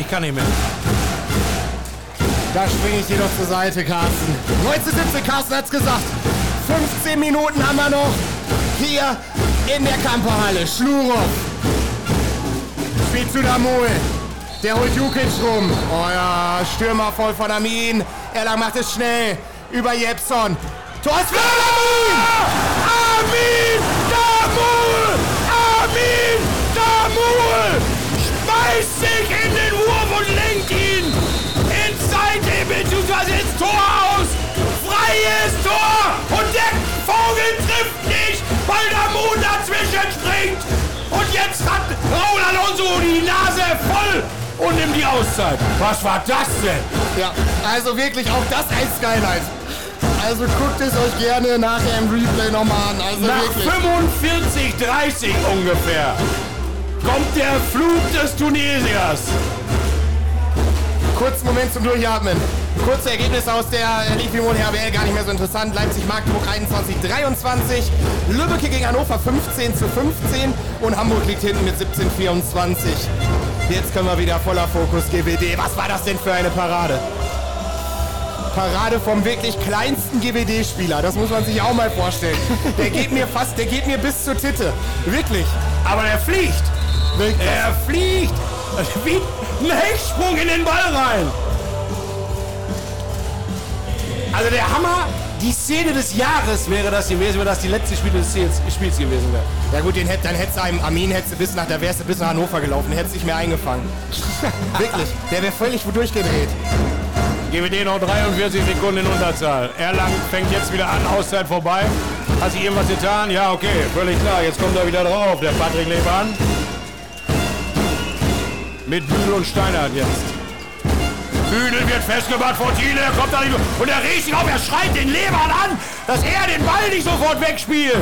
Ich kann nicht mehr. Da springe ich dir doch zur Seite, Carsten. 1917, Carsten hat's gesagt. 15 Minuten haben wir noch hier in der Kamperhalle. Schlurov. Spielt zu Damol. Der holt Jukic rum. Oh ja, Stürmer voll von Amin. Erlang macht es schnell. Über Jepson. Tor ist für Amin! Armin Damul! Armin Damul! Schmeißt sich in und lenkt ihn ins Seite bzw. ins Tor aus! Freies Tor! Und der Vogel trifft nicht, weil Damul dazwischen springt! Und jetzt hat Raul Alonso die Nase voll und nimmt die Auszeit. Was war das denn? Ja, also wirklich auch das ein Skylight. Also guckt es euch gerne nachher im Replay nochmal an. Also Nach wirklich. 45, 30 ungefähr kommt der Flug des Tunesiers. Kurzen Moment zum Durchatmen. Kurze Ergebnisse aus der Liquimon HBL, gar nicht mehr so interessant. Leipzig-Magdeburg 21-23, Lübbecke gegen Hannover 15 zu 15 und Hamburg liegt hinten mit 17-24. Jetzt können wir wieder voller Fokus GWD. Was war das denn für eine Parade? Parade vom wirklich kleinsten GWD-Spieler. Das muss man sich auch mal vorstellen. Der geht mir fast, der geht mir bis zur Titte. Wirklich. Aber er fliegt. Er fliegt. Wie ein Hechtsprung in den Ball rein. Also der Hammer, die Szene des Jahres wäre das gewesen, wenn das die letzte Spiel des Spiels gewesen wäre. Ja gut, den hätt, dann hättest du einem Armin hättest du bis nach, da wärst du bis nach Hannover gelaufen, hättest nicht mehr eingefangen. Wirklich, der wäre völlig durchgedreht. GWD noch 43 Sekunden in Unterzahl. Erlangen fängt jetzt wieder an, Auszeit vorbei. Hat sich irgendwas getan? Ja, okay, völlig klar. Jetzt kommt er wieder drauf, der Patrick Leban. Mit Bühl und Steinert jetzt. Büdel wird festgemacht von Thiele, er kommt da nicht und er riecht sich auf, er schreit den Leban an, dass er den Ball nicht sofort wegspielt.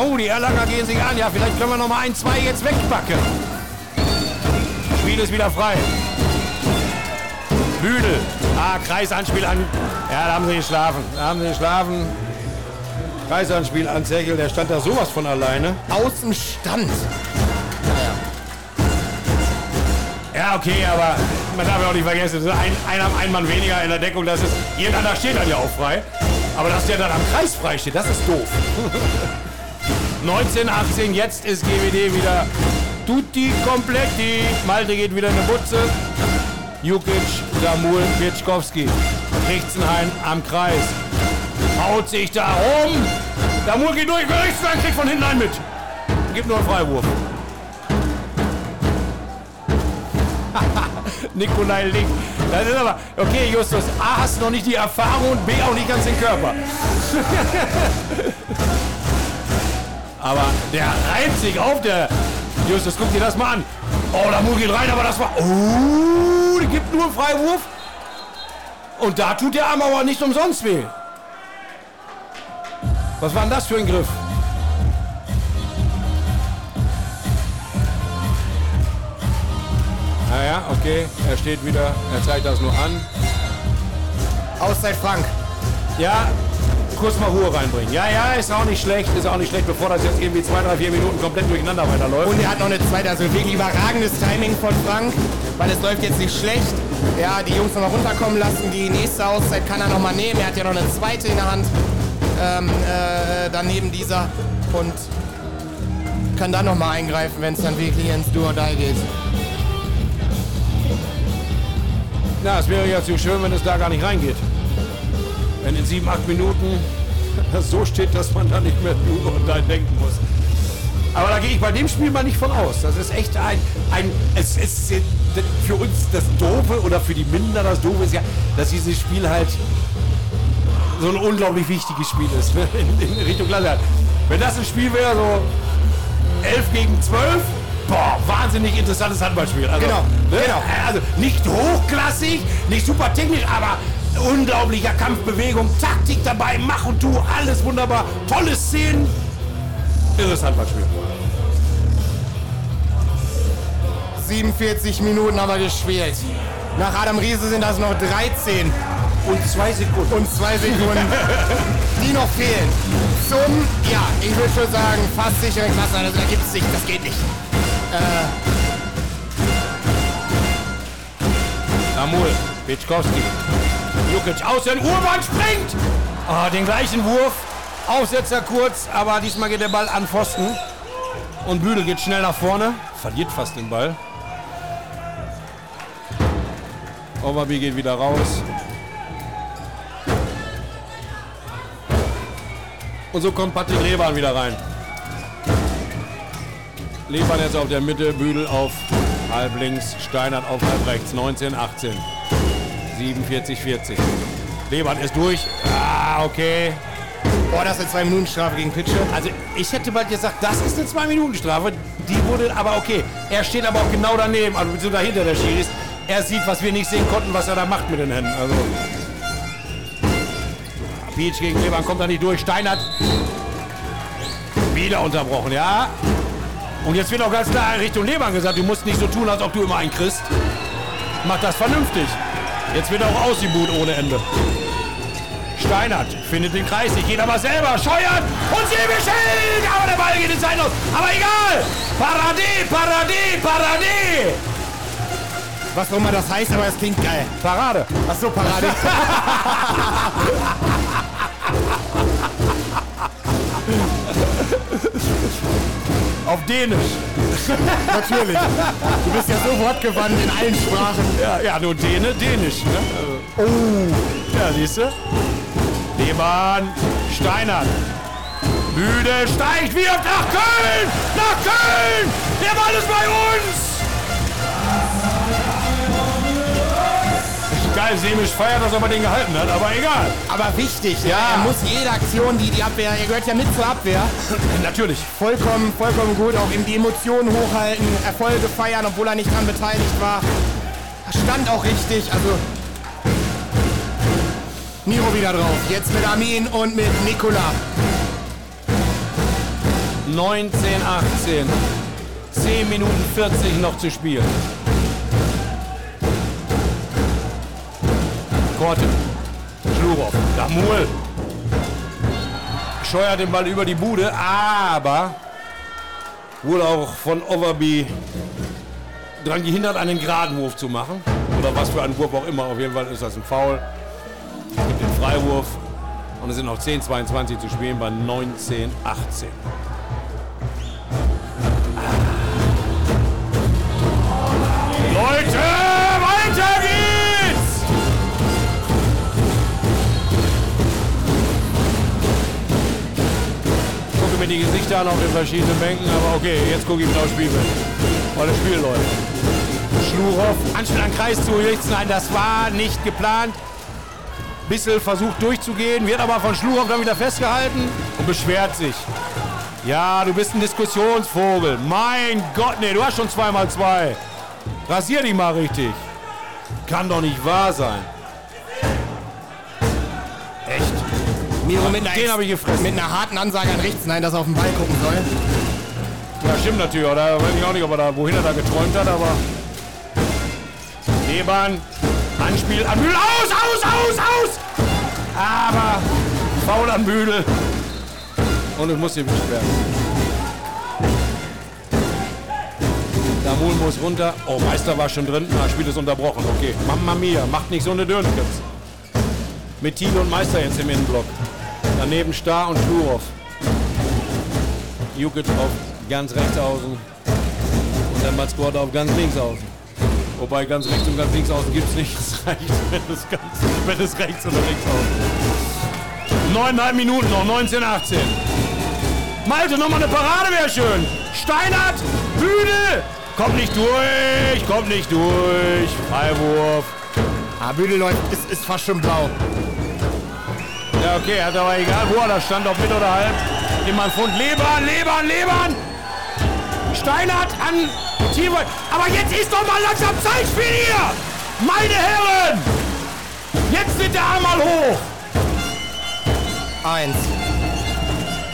Oh, die Erlanger gehen sich an. Ja, vielleicht können wir noch mal ein, zwei jetzt wegbacken. Spiel ist wieder frei. Büdel. Ah, Kreisanspiel an. Ja, da haben sie geschlafen. Da haben sie geschlafen. Kreisanspiel an Zechel. Der stand da sowas von alleine. Außen stand. Ja, okay, aber man darf ja auch nicht vergessen, das ist ein, einer, ein Mann weniger in der Deckung. Das ist, irgendeiner steht dann ja auch frei. Aber dass der dann am Kreis frei steht, das ist doof. 19, 18, jetzt ist GWD wieder tutti kompletti. Malte geht wieder in die Butze. Jukic, Damul, Pitschkowski. Richtenhain am Kreis. Haut sich da rum. Damul geht durch. Richtenhain kriegt von hinten einen mit. Gibt nur einen Freiwurf. Nikolai Link. Das ist aber, okay, Justus, A, hast noch nicht die Erfahrung und B, auch nicht ganz den Körper. aber der reibt sich auf, der Justus, guck dir das mal an. Oh, der Mut geht rein, aber das war, oh, gibt nur einen Freiwurf. Und da tut der Arm aber nicht umsonst weh. Was war denn das für ein Griff? Naja, okay, er steht wieder, er zeigt das nur an. Auszeit Frank. Ja, kurz mal Ruhe reinbringen. Ja, ja, ist auch nicht schlecht, ist auch nicht schlecht, bevor das jetzt irgendwie zwei, drei, vier Minuten komplett durcheinander weiterläuft. Und er hat noch eine zweite, also wirklich überragendes Timing von Frank, weil es läuft jetzt nicht schlecht. Ja, die Jungs noch mal runterkommen lassen, die nächste Auszeit kann er noch mal nehmen. Er hat ja noch eine zweite in der Hand, ähm, äh, daneben dieser und kann dann noch mal eingreifen, wenn es dann wirklich ins Do or Die geht. Na, es wäre ja zu schön, wenn es da gar nicht reingeht. Wenn in sieben, acht Minuten das so steht, dass man da nicht mehr nur und denken muss. Aber da gehe ich bei dem Spiel mal nicht von aus. Das ist echt ein, ein es ist für uns das Doofe oder für die Minder das Doofe ist ja, dass dieses Spiel halt so ein unglaublich wichtiges Spiel ist ne? in, in Richtung Klasse. Wenn das ein Spiel wäre, so 11 gegen 12, boah, wahnsinnig interessantes Handballspiel. Also, Genau, ne? genau. Also nicht hochklassig, nicht super technisch, aber unglaublicher Kampfbewegung, Taktik dabei, mach und tu, alles wunderbar, tolle Szenen. Irres Handballspiel. 47 Minuten haben wir gespielt. Nach Adam Riese sind das noch 13 Und zwei Sekunden. und zwei Sekunden, die noch fehlen. Zum, ja, ich würde schon sagen, fast sicheren Klasse. Also da gibt es nicht, das geht nicht. Samul, Pitschkowski. Jukic außen, Urban springt! Ah, den gleichen Wurf. Aufsetzer kurz, aber diesmal geht der Ball an Pfosten. Und Büdel geht schnell nach vorne. Verliert fast den Ball. Overby geht wieder raus. Und so kommt Patrick Leban wieder rein. Leban jetzt auf der Mitte, Büdel auf halb links, Steinert auf halb rechts. 19, 18. 47, 40. Leban ist durch. Ah, okay. Boah, das ist eine 2-Minuten-Strafe gegen Pitsche. Also ich hätte bald gesagt, das ist eine 2-Minuten-Strafe. Die wurde aber okay. Er steht aber auch genau daneben, also beziehungsweise hinter der Schiris. Er sieht, was wir nicht sehen konnten, was er da macht mit den Händen. Also. Peach gegen Leban kommt da nicht durch. Steinert. Wieder unterbrochen, ja. Und jetzt wird auch ganz klar in Richtung Leban gesagt, du musst nicht so tun, als ob du immer einen kriegst. Mach das vernünftig. Jetzt wird auch ausgebuht ohne Ende. Steinert findet den Kreis nicht, geht aber selber, scheuert und Säbeschild! Aber der Ball geht ins Sein aus. Aber egal! Parade, Parade, Parade! Was auch immer das heißt, aber es klingt geil. Parade. Ach so, Parade. Auf Dänisch. Natürlich. Du bist ja so wortgewandt in allen Sprachen. Ja, ja nur Däne, Dänisch. Ne? Oh. Ja, siehst du? Lehmann, Steinert. Müde steigt, wirft nach Köln! Nach Köln! Der Ball ist bei uns! Geil, Semisch feiert, dass er mal den gehalten hat, aber egal. Aber wichtig, ja. er muss jede Aktion, die die Abwehr, er gehört ja mit zur Abwehr, Natürlich. vollkommen, vollkommen gut, auch ihm die Emotionen hochhalten, Erfolge feiern, obwohl er nicht dran beteiligt war. Stand auch richtig, also Miro wieder drauf. Jetzt mit Armin und mit Nikola. 19, 18. 10 Minuten 40 noch zu spielen. Korte. Schlurow. Damul. Scheuert den Ball über die Bude, aber wurde auch von Overby daran gehindert, einen geraden Wurf zu machen. Oder was für einen Wurf auch immer. Auf jeden Fall ist das ein Foul. Gibt den Freiwurf. Und es sind noch 10, 22 zu spielen bei 19, 18. Leute, mir die Gesichter an auf den verschiedenen Bänken, aber okay, jetzt gucke ich wieder aufs Spielfeld. Weil das Spiel läuft. Schlurow, Anspiel an Kreis zu Nein, das war nicht geplant. Bissel versucht durchzugehen, wird aber von Schlurow dann wieder festgehalten und beschwert sich. Ja, du bist ein Diskussionsvogel. Mein Gott, nee, du hast schon zweimal zwei. Rasier dich mal richtig. Kann doch nicht wahr sein. Miro mit einer, Den habe ich gefressen. mit einer harten Ansage an rechts, nein, dass er auf den Ball gucken soll. Ja, stimmt natürlich. Oder weiß ich auch nicht, ob er da, wohin er da geträumt hat, aber. Lehmann, Anspiel an Bühl. Aus, aus, aus, aus! Aber faul an Bühl. Und es muss gewischt werden. Damul muss runter. Oh, Meister war schon drin. Na, Spiel ist unterbrochen. Okay. Mamma mia, macht nicht so eine Dürnkens. Mit Thiel und Meister jetzt im Innenblock. Daneben Star und Schlurow. Jukic auf ganz rechts außen und dann Matzgord auf ganz links außen. Wobei ganz rechts und ganz links außen gibt es nichts. Es reicht, wenn es, ganz, wenn es rechts oder links außen. Neuneinhalb Minuten noch, 19, 18. Malte, nochmal eine Parade wäre schön. Steinert, Bühne. Kommt nicht durch, kommt nicht durch. Freiwurf. Ah, Büdel läuft, ist, ist fast schon blau. Ja, okay, hat aber egal, wo er da stand, ob mit oder halb. Immer ein Pfund. Lebern, Lebern, Lebern! Steinert an Tierwold. Aber jetzt ist doch mal langsam Zeitspiel hier! Meine Herren! Jetzt wird der Arm mal hoch! Eins.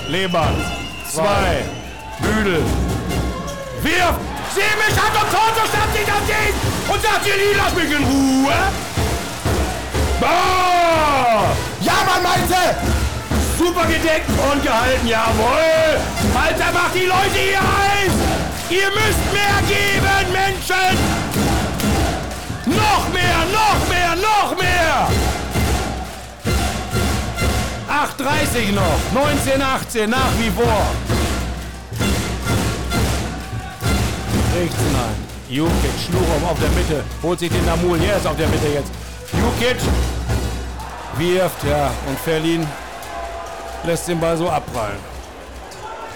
Lebern. Zwei. Büdel. Wirf! Sieh mich an und Konto stand sich dagegen und sagt ihr nie, lass mich in Ruhe! Bah! Ja, Mann, Malte! Super gedeckt und gehalten, jawohl! Alter, macht die Leute hier heiß! Ihr müsst mehr geben, Menschen! Noch mehr, noch mehr, noch mehr! 8,30 noch, 19, 18, nach wie vor. Rechts nein. Jukic, Schlurum auf der Mitte, holt sich den Namul, er ist auf der Mitte jetzt. Jukic wirft, ja, und Ferlin lässt den Ball so abprallen.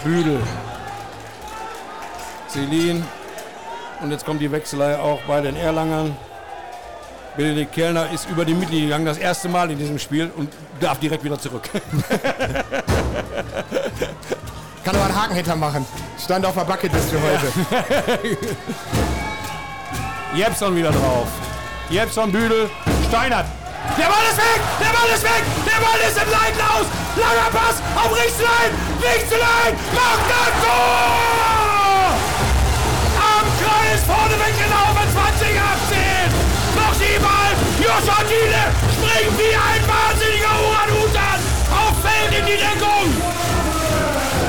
Büdel. Celine. Und jetzt kommt die Wechselei auch bei den Erlangern. Benedikt Kellner ist über die Mittellinie gegangen, das erste Mal in diesem Spiel und darf direkt wieder zurück. Kann aber einen Haken hintermachen. Stand auf der Bucketliste heute. Jepson wieder drauf. Jepson, Büdel, Steinert. Der Ball ist weg! Der Ball ist weg! Der Ball ist im Leiten aus! Langer Pass auf Richtlein! Richtlein! Macht das Tor! Am Kreis vorne weggelaufen, 2018! Noch die Ball! Joshua Thiele springt wie ein wahnsinniger Uran-Utan auf Feld in die Deckung!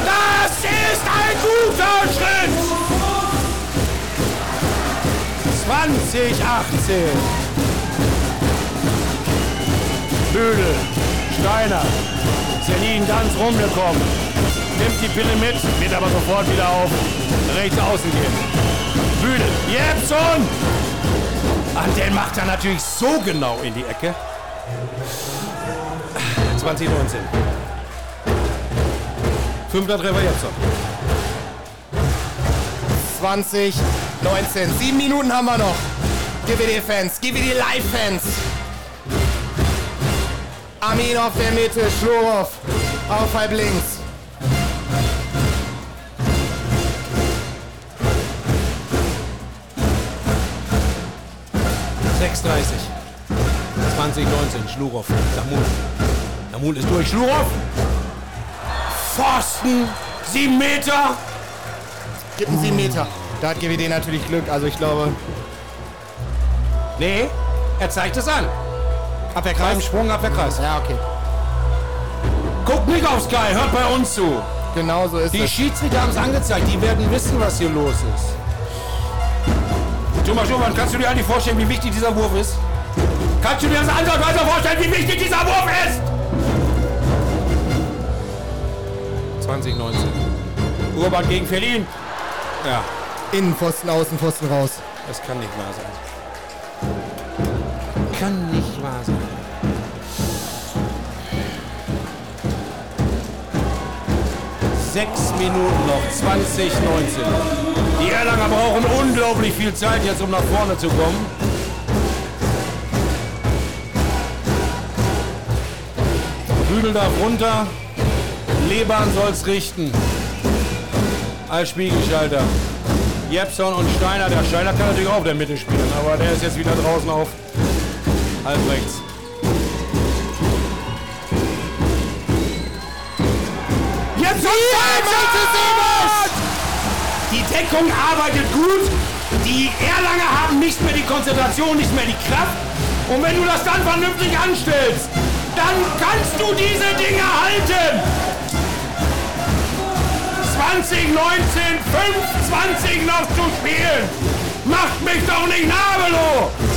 Das ist ein guter Schritt! 2018! Büdel, Steiner, Selin ganz rumgekommen. nimmt die Pille mit, wird aber sofort wieder auf rechts außen gehen. Bühne, Jepson! An den macht er natürlich so genau in die Ecke. 2019. Fünfter Treffer Jepson. 20, 19. Sieben Minuten haben wir noch. GWD-Fans, GWD-Live-Fans. Armin auf der Mitte, Schlorow auf halb links. Sechsunddreißig. 2019, Schlurow, Damul. Damul ist durch, Schlurow! Pfosten! Sieben Meter! Gibt einen 7 Meter. Da hat GWD natürlich Glück. Also ich glaube, Nee, er zeigt es an. Beim Abwehrkreis. Sprung ab der Kreis. Ja, okay. Guckt nicht auf Sky, hört bei uns zu. Genau so ist Die es. Schiedsrichter haben es angezeigt, die werden wissen, was hier los ist. Thomas Schumann, kannst du dir eigentlich vorstellen, wie wichtig dieser Wurf ist? Kannst du dir das ansatzweise vorstellen, wie wichtig dieser Wurf ist? 2019. Urban gegen Verlin. Ja, Innenpfosten, Außenpfosten raus. das kann nicht wahr sein. Kann nicht wahr sein. Sechs Minuten noch, 2019. Die Erlanger brauchen unglaublich viel Zeit jetzt, um nach vorne zu kommen. Bügel darf runter. Leban soll's richten. Als Spiegelschalter. Jepson und Steiner. Der Steiner kann natürlich auch der Mitte spielen, aber der ist jetzt wieder draußen auf halb rechts. Jepson! Die Deckung arbeitet gut. Die Erlanger haben nicht mehr die Konzentration, nicht mehr die Kraft. Und wenn du das dann vernünftig anstellst, dann kannst du diese Dinge halten. 2019, 25 noch zu spielen. Macht mich doch nicht nabelo.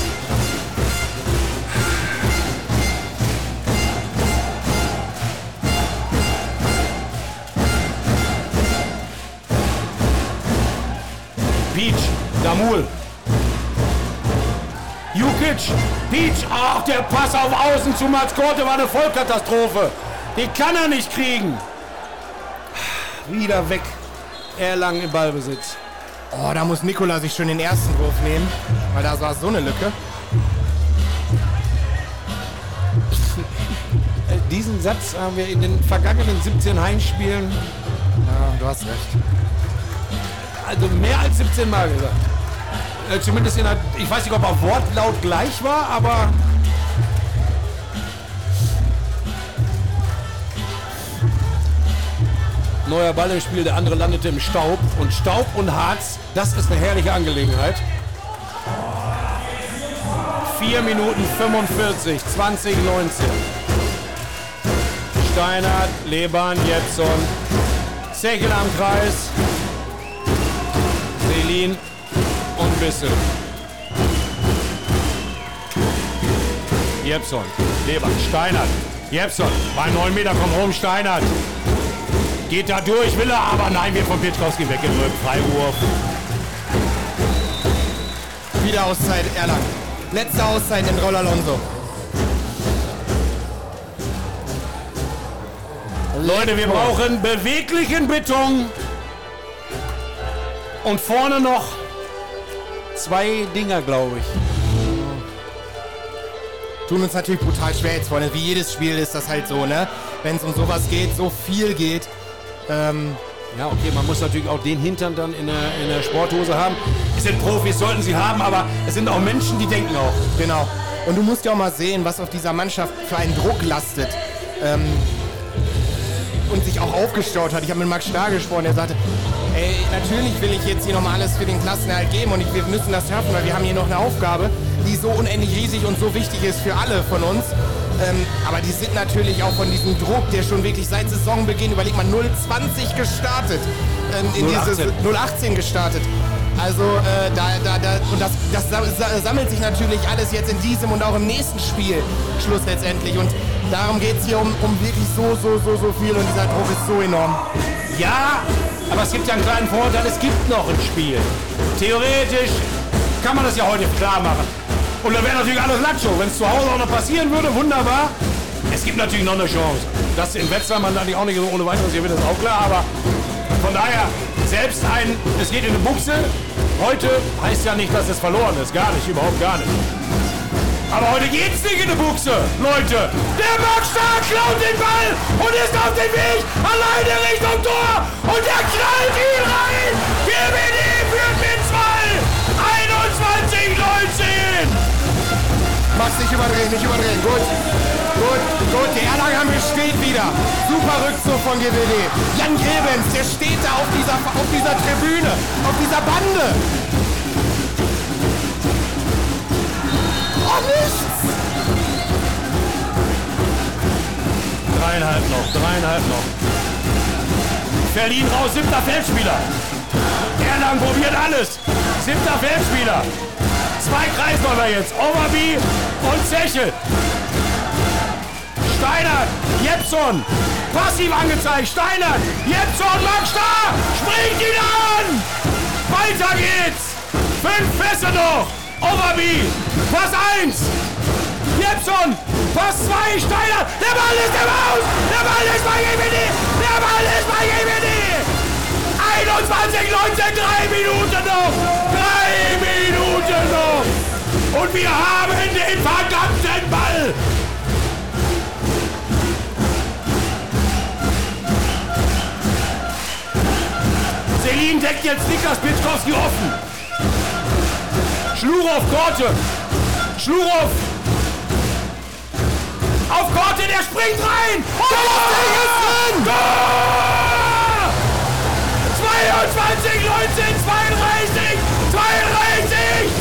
Damul. Jukic, Peach, ach, der Pass auf Außen zu Mats Korte war eine Vollkatastrophe. Den kann er nicht kriegen. Wieder weg. Erlangen im Ballbesitz. Oh, da muss Nikola sich schon den ersten Wurf nehmen, weil da war so eine Lücke. Diesen Satz haben wir in den vergangenen 17 Heimspielen Ja, du hast recht. Also mehr als 17 Mal gesagt. Äh, zumindest in der, ich weiß nicht, ob er Wortlaut gleich war, aber neuer Ball im Spiel, der andere landete im Staub und Staub und Harz, das ist eine herrliche Angelegenheit. 4 Minuten 45, 2019. Steiner, Leban, Jetson, Zechel am Kreis, Selin und Bissel. Jepson, Leban, Steinert, Jepson, bei 9 Meter kommt rum, Steinert. Geht da durch, will er, aber nein, wird von Pitschkowski weggedrückt. Freiwurf. Wieder Auszeit Erlangen. Letzte Auszeit in Roll Alonso. Leute, wir brauchen beweglichen Beton. Und vorne noch zwei Dinger, glaube ich. Tun uns natürlich brutal schwer jetzt vorne. Wie jedes Spiel ist das halt so, ne? Wenn es um sowas geht, so viel geht. Ähm, Ja, okay, man muss natürlich auch den Hintern dann in der, in der Sporthose haben. Es sind Profis, sollten sie haben, aber es sind auch Menschen, die denken auch. genau. Und du musst ja auch mal sehen, was auf dieser Mannschaft für einen Druck lastet. Ähm, und sich auch aufgestaut hat. Ich habe mit Max Starr gesprochen, der sagte, ey, natürlich will ich jetzt hier nochmal alles für den Klassenerhalt geben und ich, wir müssen das schaffen, weil wir haben hier noch eine Aufgabe, die so unendlich riesig und so wichtig ist für alle von uns. Ähm, aber die sind natürlich auch von diesem Druck, der schon wirklich seit Saisonbeginn, überleg mal, 020 gestartet. Ähm, in 018. Diese, 018 gestartet. Also äh, da, da, da, und das, das sa- sa- sammelt sich natürlich alles jetzt in diesem und auch im nächsten Spiel Schluss letztendlich. Und darum geht es hier um, um wirklich so, so, so, so viel und dieser Druck ist so enorm. Ja, aber es gibt ja einen kleinen Vorteil, es gibt noch ein Spiel. Theoretisch kann man das ja heute klar machen. Und dann wäre natürlich alles Latscho. Wenn es zu Hause auch noch passieren würde, wunderbar. Es gibt natürlich noch eine Chance. Dass in Wetzlar man natürlich auch nicht so ohne weiteres hier wird, ist auch klar. Aber von daher, selbst ein, es geht in eine Buchse. Heute heißt ja nicht, dass es verloren ist. Gar nicht, überhaupt gar nicht. Aber heute geht's nicht in die Buchse, Leute. Der Boxstar klaut den Ball und ist auf dem Weg alleine Richtung Tor. Und der knallt ihn rein. GWD führt mit 2. 21, 19. Mach's nicht überdrehen, nicht überdrehen. Gut. Gut, gut. Der Erlanger besteht wieder. Super Rückzug von GWD. Jan Grebens, der steht da auf dieser, auf dieser Tribüne, auf dieser Bande. Oh, nichts! Dreieinhalb noch, dreieinhalb noch. Berlin raus, siebter Feldspieler. Erlangen probiert alles. Siebter Feldspieler. Zwei Kreisläufer jetzt. Overby und Zechel. Steiner, Jepson. Passiv angezeigt. Steiner, Jepson, Max. Springt ihn an. Weiter geht's. Fünf Pässe noch. Overby. Pass 1. Jepson. Pass 2. Steiner. Der Ball ist im Aus. Der Ball ist bei GWD. Der Ball ist bei GWD. 21, 19, 3 Minuten noch. 3 Minuten noch. Und wir haben den verdammten Ball. Selin deckt jetzt Niklas Pitkowski offen. Schlurow, Korte. Schlurow. Auf Korte, der springt rein. Oh, der ist drin. Tor! 22, 19, 32, 32.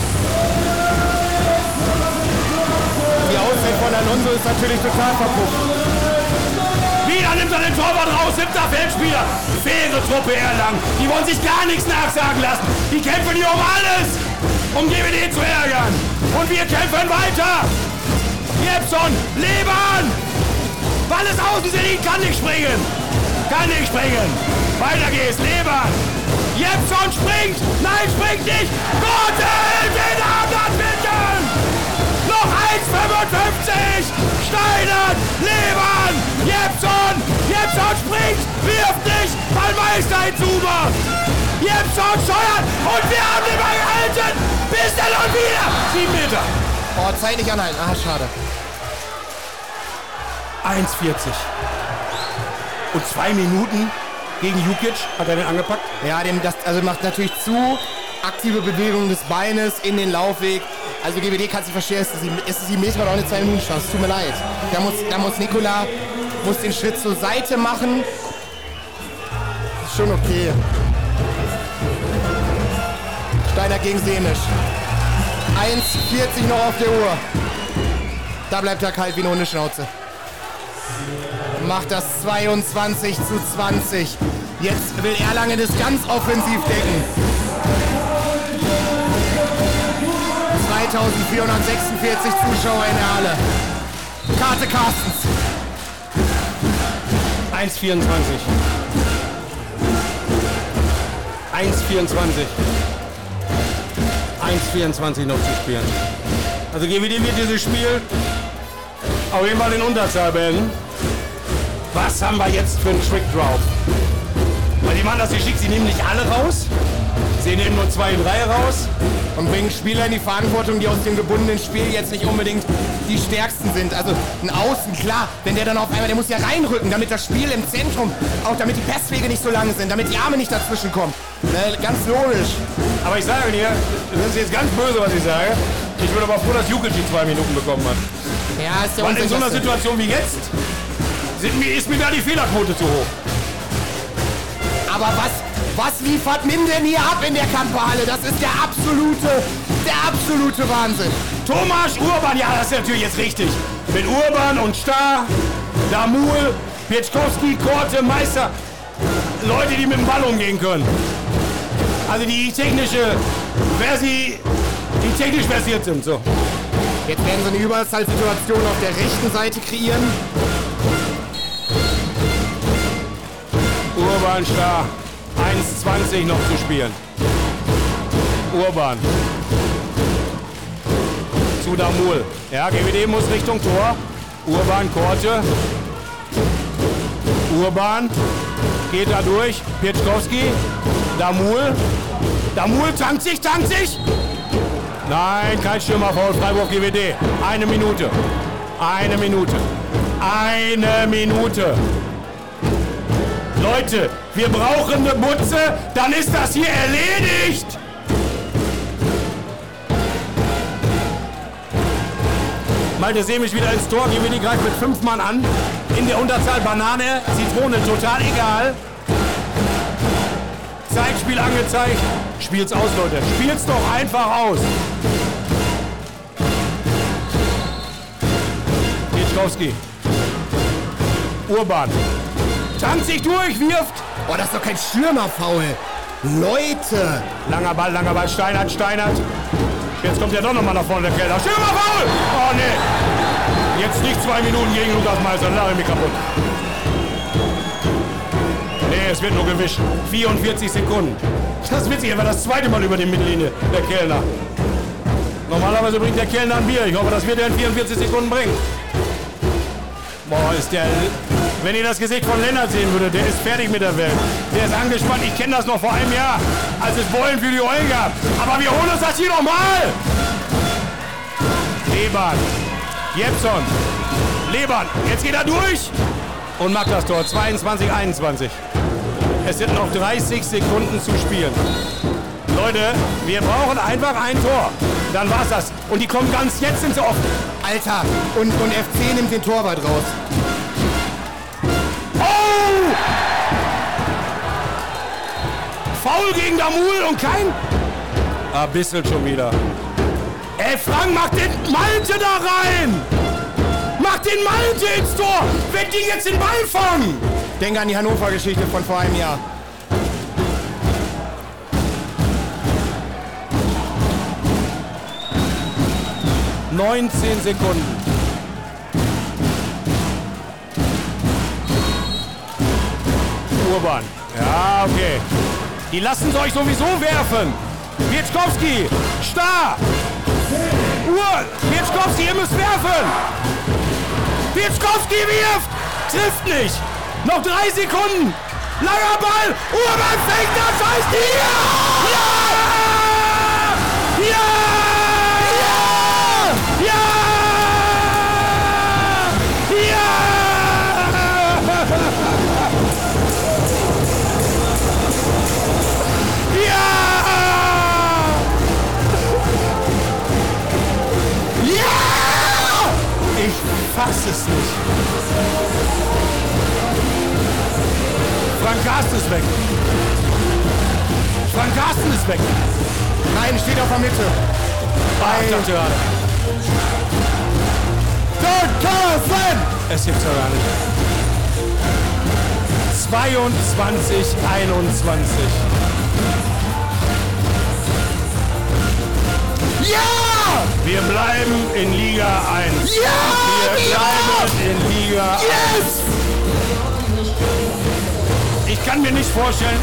Die Auszeit von Alonso ist natürlich total verpufft. Wieder nimmt er den Torwart raus, siebter Feldspieler. Faire Truppe Erlangen. Die wollen sich gar nichts nachsagen lassen. Die kämpfen hier um alles, um GWD zu ärgern. Und wir kämpfen weiter. Jepson, Leban. Ball ist außen, Selin kann nicht springen. Kann nicht springen. Weiter geht's, Leban. Jepson springt. Nein, springt nicht. Gottel, den anderen Mitteln. Noch 1,55. Steinert, Leban, Jepson. Jepson springt, wirft nicht. Ballmeister Zuber. Jepson steuert und wir haben den Ball gehalten. Bis dann und wieder. Sieben Meter. Oh, Zeit nicht anhalten. Ah, schade. 1,40. Und zwei Minuten gegen Jukic hat er den angepackt. Ja, dem das also macht natürlich zu aktive Bewegung des Beines in den Laufweg. Also GWD kann sich verstehen, es ist die, es ist die Meter auch eine 2 Minuten Chance. Tut mir leid. Da muss, da muss Nikola muss den Schritt zur Seite machen. Ist schon okay. Steiner gegen Semisch. 1,40 noch auf der Uhr. Da bleibt er kalt wie eine Hundeschnauze. Macht das 22 zu 20. Jetzt will Erlangen das ganz offensiv decken. 2446 Zuschauer in der Halle. Karte Carstens. 1,24. 1,24. 1,24 noch zu spielen. Also GWD wird dieses Spiel auf jeden Fall in Unterzahl beenden. Was haben wir jetzt für einen Trick drauf? Weil die machen das geschickt, sie nehmen nicht alle raus. Sie nehmen nur zwei drei raus. Und bringen Spieler in die Verantwortung, die aus dem gebundenen Spiel jetzt nicht unbedingt die stärksten sind. Also ein Außen, klar, wenn der dann auf einmal, der muss ja reinrücken, damit das Spiel im Zentrum, auch damit die Passwege nicht so lang sind, damit die Arme nicht dazwischen kommen. Ne, ganz logisch. Aber ich sage dir, das ist jetzt ganz böse, was ich sage. Ich bin aber froh, dass Jukic die zwei Minuten bekommen hat. Ja, ist der Weil in so einer. Situation wie jetzt sind ist mir da die Fehlerquote zu hoch. Aber was, was liefert Minden hier ab in der Kamperhalle? Das ist der absolute, der absolute Wahnsinn. Thomas Urban, ja, das ist natürlich jetzt richtig. Mit Urban und Star, Damul, Pieczkowski, Korte, Meister. Leute, die mit dem Ball umgehen können. Also die technische, Versi, die technisch versiert sind. So. Jetzt werden sie eine Überzahlsituation auf der rechten Seite kreieren. Urban Star. 1,20 noch zu spielen. Urban. Zu Damul. Ja, GWD muss Richtung Tor. Urban, Korte. Urban. Geht da durch. Pietschkowski. Damul. Damul tankt sich, tankt sich. Nein, kein Stürmer Stürmerfoul. Freiburg GWD. Eine Minute. Eine Minute. Eine Minute. Leute, wir brauchen eine Butze, dann ist das hier erledigt. Malte Semisch wieder ins Tor. GWD greift mit fünf Mann an. In der Unterzahl Banane, Zitrone, total egal. Zeitspiel angezeigt. Spiel's aus, Leute. Spiel's doch einfach aus. Kitschkowski. Urban. Tanzt sich durch, wirft. Oh, das ist doch kein Stürmerfaul. Leute. Langer Ball, langer Ball. Steinert, Steinert. Jetzt kommt er doch nochmal nach vorne, der Keller. Stürmerfaul! Oh, nee. Jetzt nicht zwei Minuten gegen Lukas Meister. Lache ich mich kaputt. Nee, es wird nur gewischt. 44 Sekunden. Das ist witzig, er war das zweite Mal über die Mittellinie, der Kellner. Normalerweise bringt der Kellner ein Bier. Ich hoffe, das wird er in 44 Sekunden bringen. Boah, ist der... Wenn ihr das Gesicht von Lennart sehen würdet, der ist fertig mit der Welt. Der ist angespannt. Ich kenne das noch vor einem Jahr, als es Wollen für die Eulen gab. Aber wir holen uns das hier nochmal. Lebern. Jepson. Lebern. Jetzt geht er durch und macht das Tor. 22, 21. Es sind noch 30 Sekunden zu spielen. Leute, wir brauchen einfach ein Tor. Dann war's das. Und die kommen ganz jetzt ins Offen. Alter, und, und FC nimmt den Torwart raus. Oh! Foul gegen Damul und kein... Ah, Bissel schon wieder. Ey, Frank, mach den Malte da rein! Mach den Malte ins Tor! Wenn die jetzt den Ball fangen! Denke an die Hannover-Geschichte von vor einem Jahr. Neunzehn Sekunden. Urban. Ja, okay. Die lassen sie euch sowieso werfen. Wierzkowski, Star. Uhr, Wierzkowski, ihr müsst werfen. Wierzkowski wirft. Trifft nicht. Noch drei Sekunden. Langer Ball. Urban fängt das. Heißt ja! Ja! Es nicht. Frank Carsten ist weg. Frank Carsten ist weg. Nein, steht auf der Mitte. Ich dachte gerade. Frank Carsten! Es gibt's ja gar nicht. 22, 21. Ja! Wir bleiben in Liga 1. Ja! Wir bleiben in Liga 1. Yes! Ich kann mir nicht vorstellen.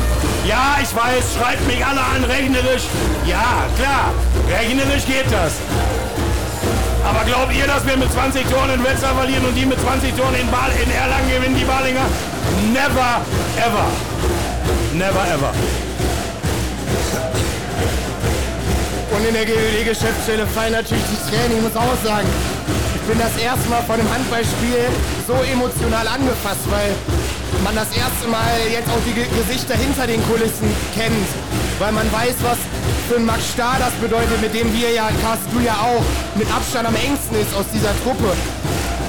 Ja, ich weiß, schreibt mich alle an, rechnerisch. Ja, klar, rechnerisch geht das. Aber glaubt ihr, dass wir mit 20 Toren in Wetzlar verlieren und die mit 20 Toren in, Bal in Erlangen gewinnen, die Balinger? Never, ever. Never, ever. Und in der GWD-Geschäftsstelle fallen natürlich die Tränen. Ich muss auch sagen, ich bin das erste Mal von einem Handballspiel so emotional angefasst, weil man das erste Mal jetzt auch die Ge- Gesichter hinter den Kulissen kennt. Weil man weiß, was für einen Max Stahl das bedeutet, mit dem wir ja, Carsten, du ja auch, mit Abstand am engsten ist aus dieser Truppe.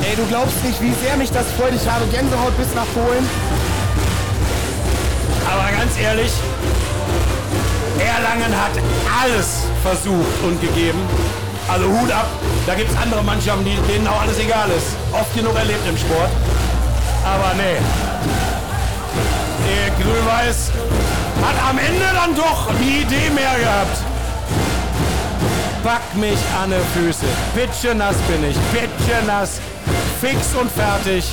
Ey, du glaubst nicht, wie sehr mich das freut. Ich habe Gänsehaut bis nach Polen. Aber ganz ehrlich, Erlangen hat alles versucht und gegeben. Also Hut ab. Da gibt es andere Mannschaften, die, denen auch alles egal ist. Oft genug erlebt im Sport. Aber nee. Der Grün-Weiß hat am Ende dann doch die Idee mehr gehabt. Pack mich an die Füße. Bitte nass bin ich. Bitte nass. Fix und fertig.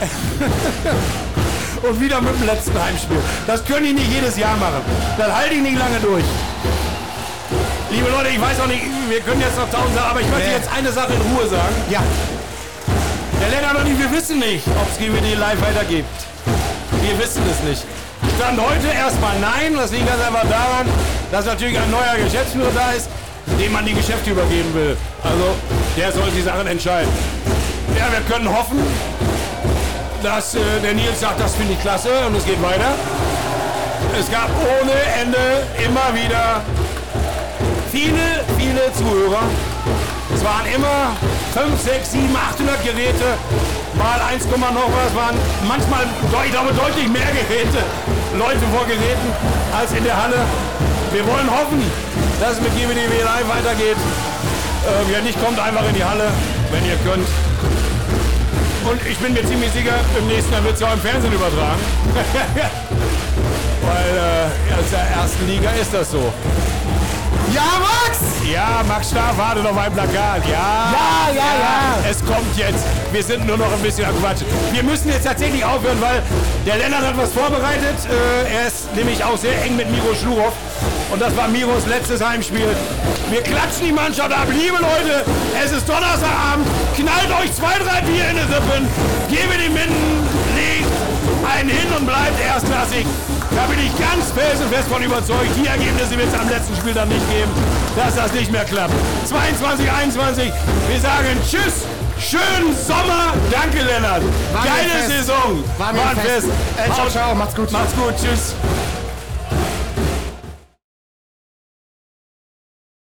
und wieder mit dem letzten Heimspiel. Das können die nicht jedes Jahr machen. Das halte ich nicht lange durch. Liebe Leute, ich weiß auch nicht, wir können jetzt noch tausend Sachen, aber ich möchte Nee. jetzt eine Sache in Ruhe sagen. Ja, Der Lennart und ich, wir wissen nicht, ob es GWD live weitergibt. Wir wissen es nicht. Stand heute erstmal nein. Das liegt ganz einfach daran, dass natürlich ein neuer Geschäftsführer da ist, dem man die Geschäfte übergeben will. Also der soll die Sachen entscheiden. Ja, wir können hoffen, dass äh, der Nils sagt, das finde ich klasse und es geht weiter. Es gab ohne Ende immer wieder viele, viele Zuhörer. Es waren immer 5, 6, 7, 800 Geräte, mal 1, noch was, waren manchmal, ich glaube, deutlich mehr Geräte, Leute vor Geräten als in der Halle. Wir wollen hoffen, dass es mit GWDW Live weitergeht. Äh, wer nicht kommt, einfach in die Halle, wenn ihr könnt. Und ich bin mir ziemlich sicher, im nächsten Jahr wird es ja auch im Fernsehen übertragen. Weil äh, aus der ersten Liga ist das so. Ja, Max! Ja, Max Starr wartet auf ein Plakat. Ja, Ja, ja, ja. Es kommt jetzt. Wir sind nur noch ein bisschen am Quatsch. Wir müssen jetzt tatsächlich aufhören, weil der Lennart hat was vorbereitet. Äh, er ist nämlich auch sehr eng mit Miro Schlurow. Und das war Miros letztes Heimspiel. Wir klatschen die Mannschaft ab. Liebe Leute, es ist Donnerstagabend. Knallt euch zwei, drei Bier in die Rippen. Gebe die Minden, legt einen hin und bleibt erstklassig. Da bin ich ganz felsenfest von überzeugt. Die Ergebnisse wird es am letzten Spiel dann nicht geben, dass das nicht mehr klappt. 22, 21. Wir sagen Tschüss. Schönen Sommer. Danke, Lennart. War Geile fest. Saison. War mir ein fest. Äh, ciao, ciao. Macht's gut. Macht's gut. Tschüss.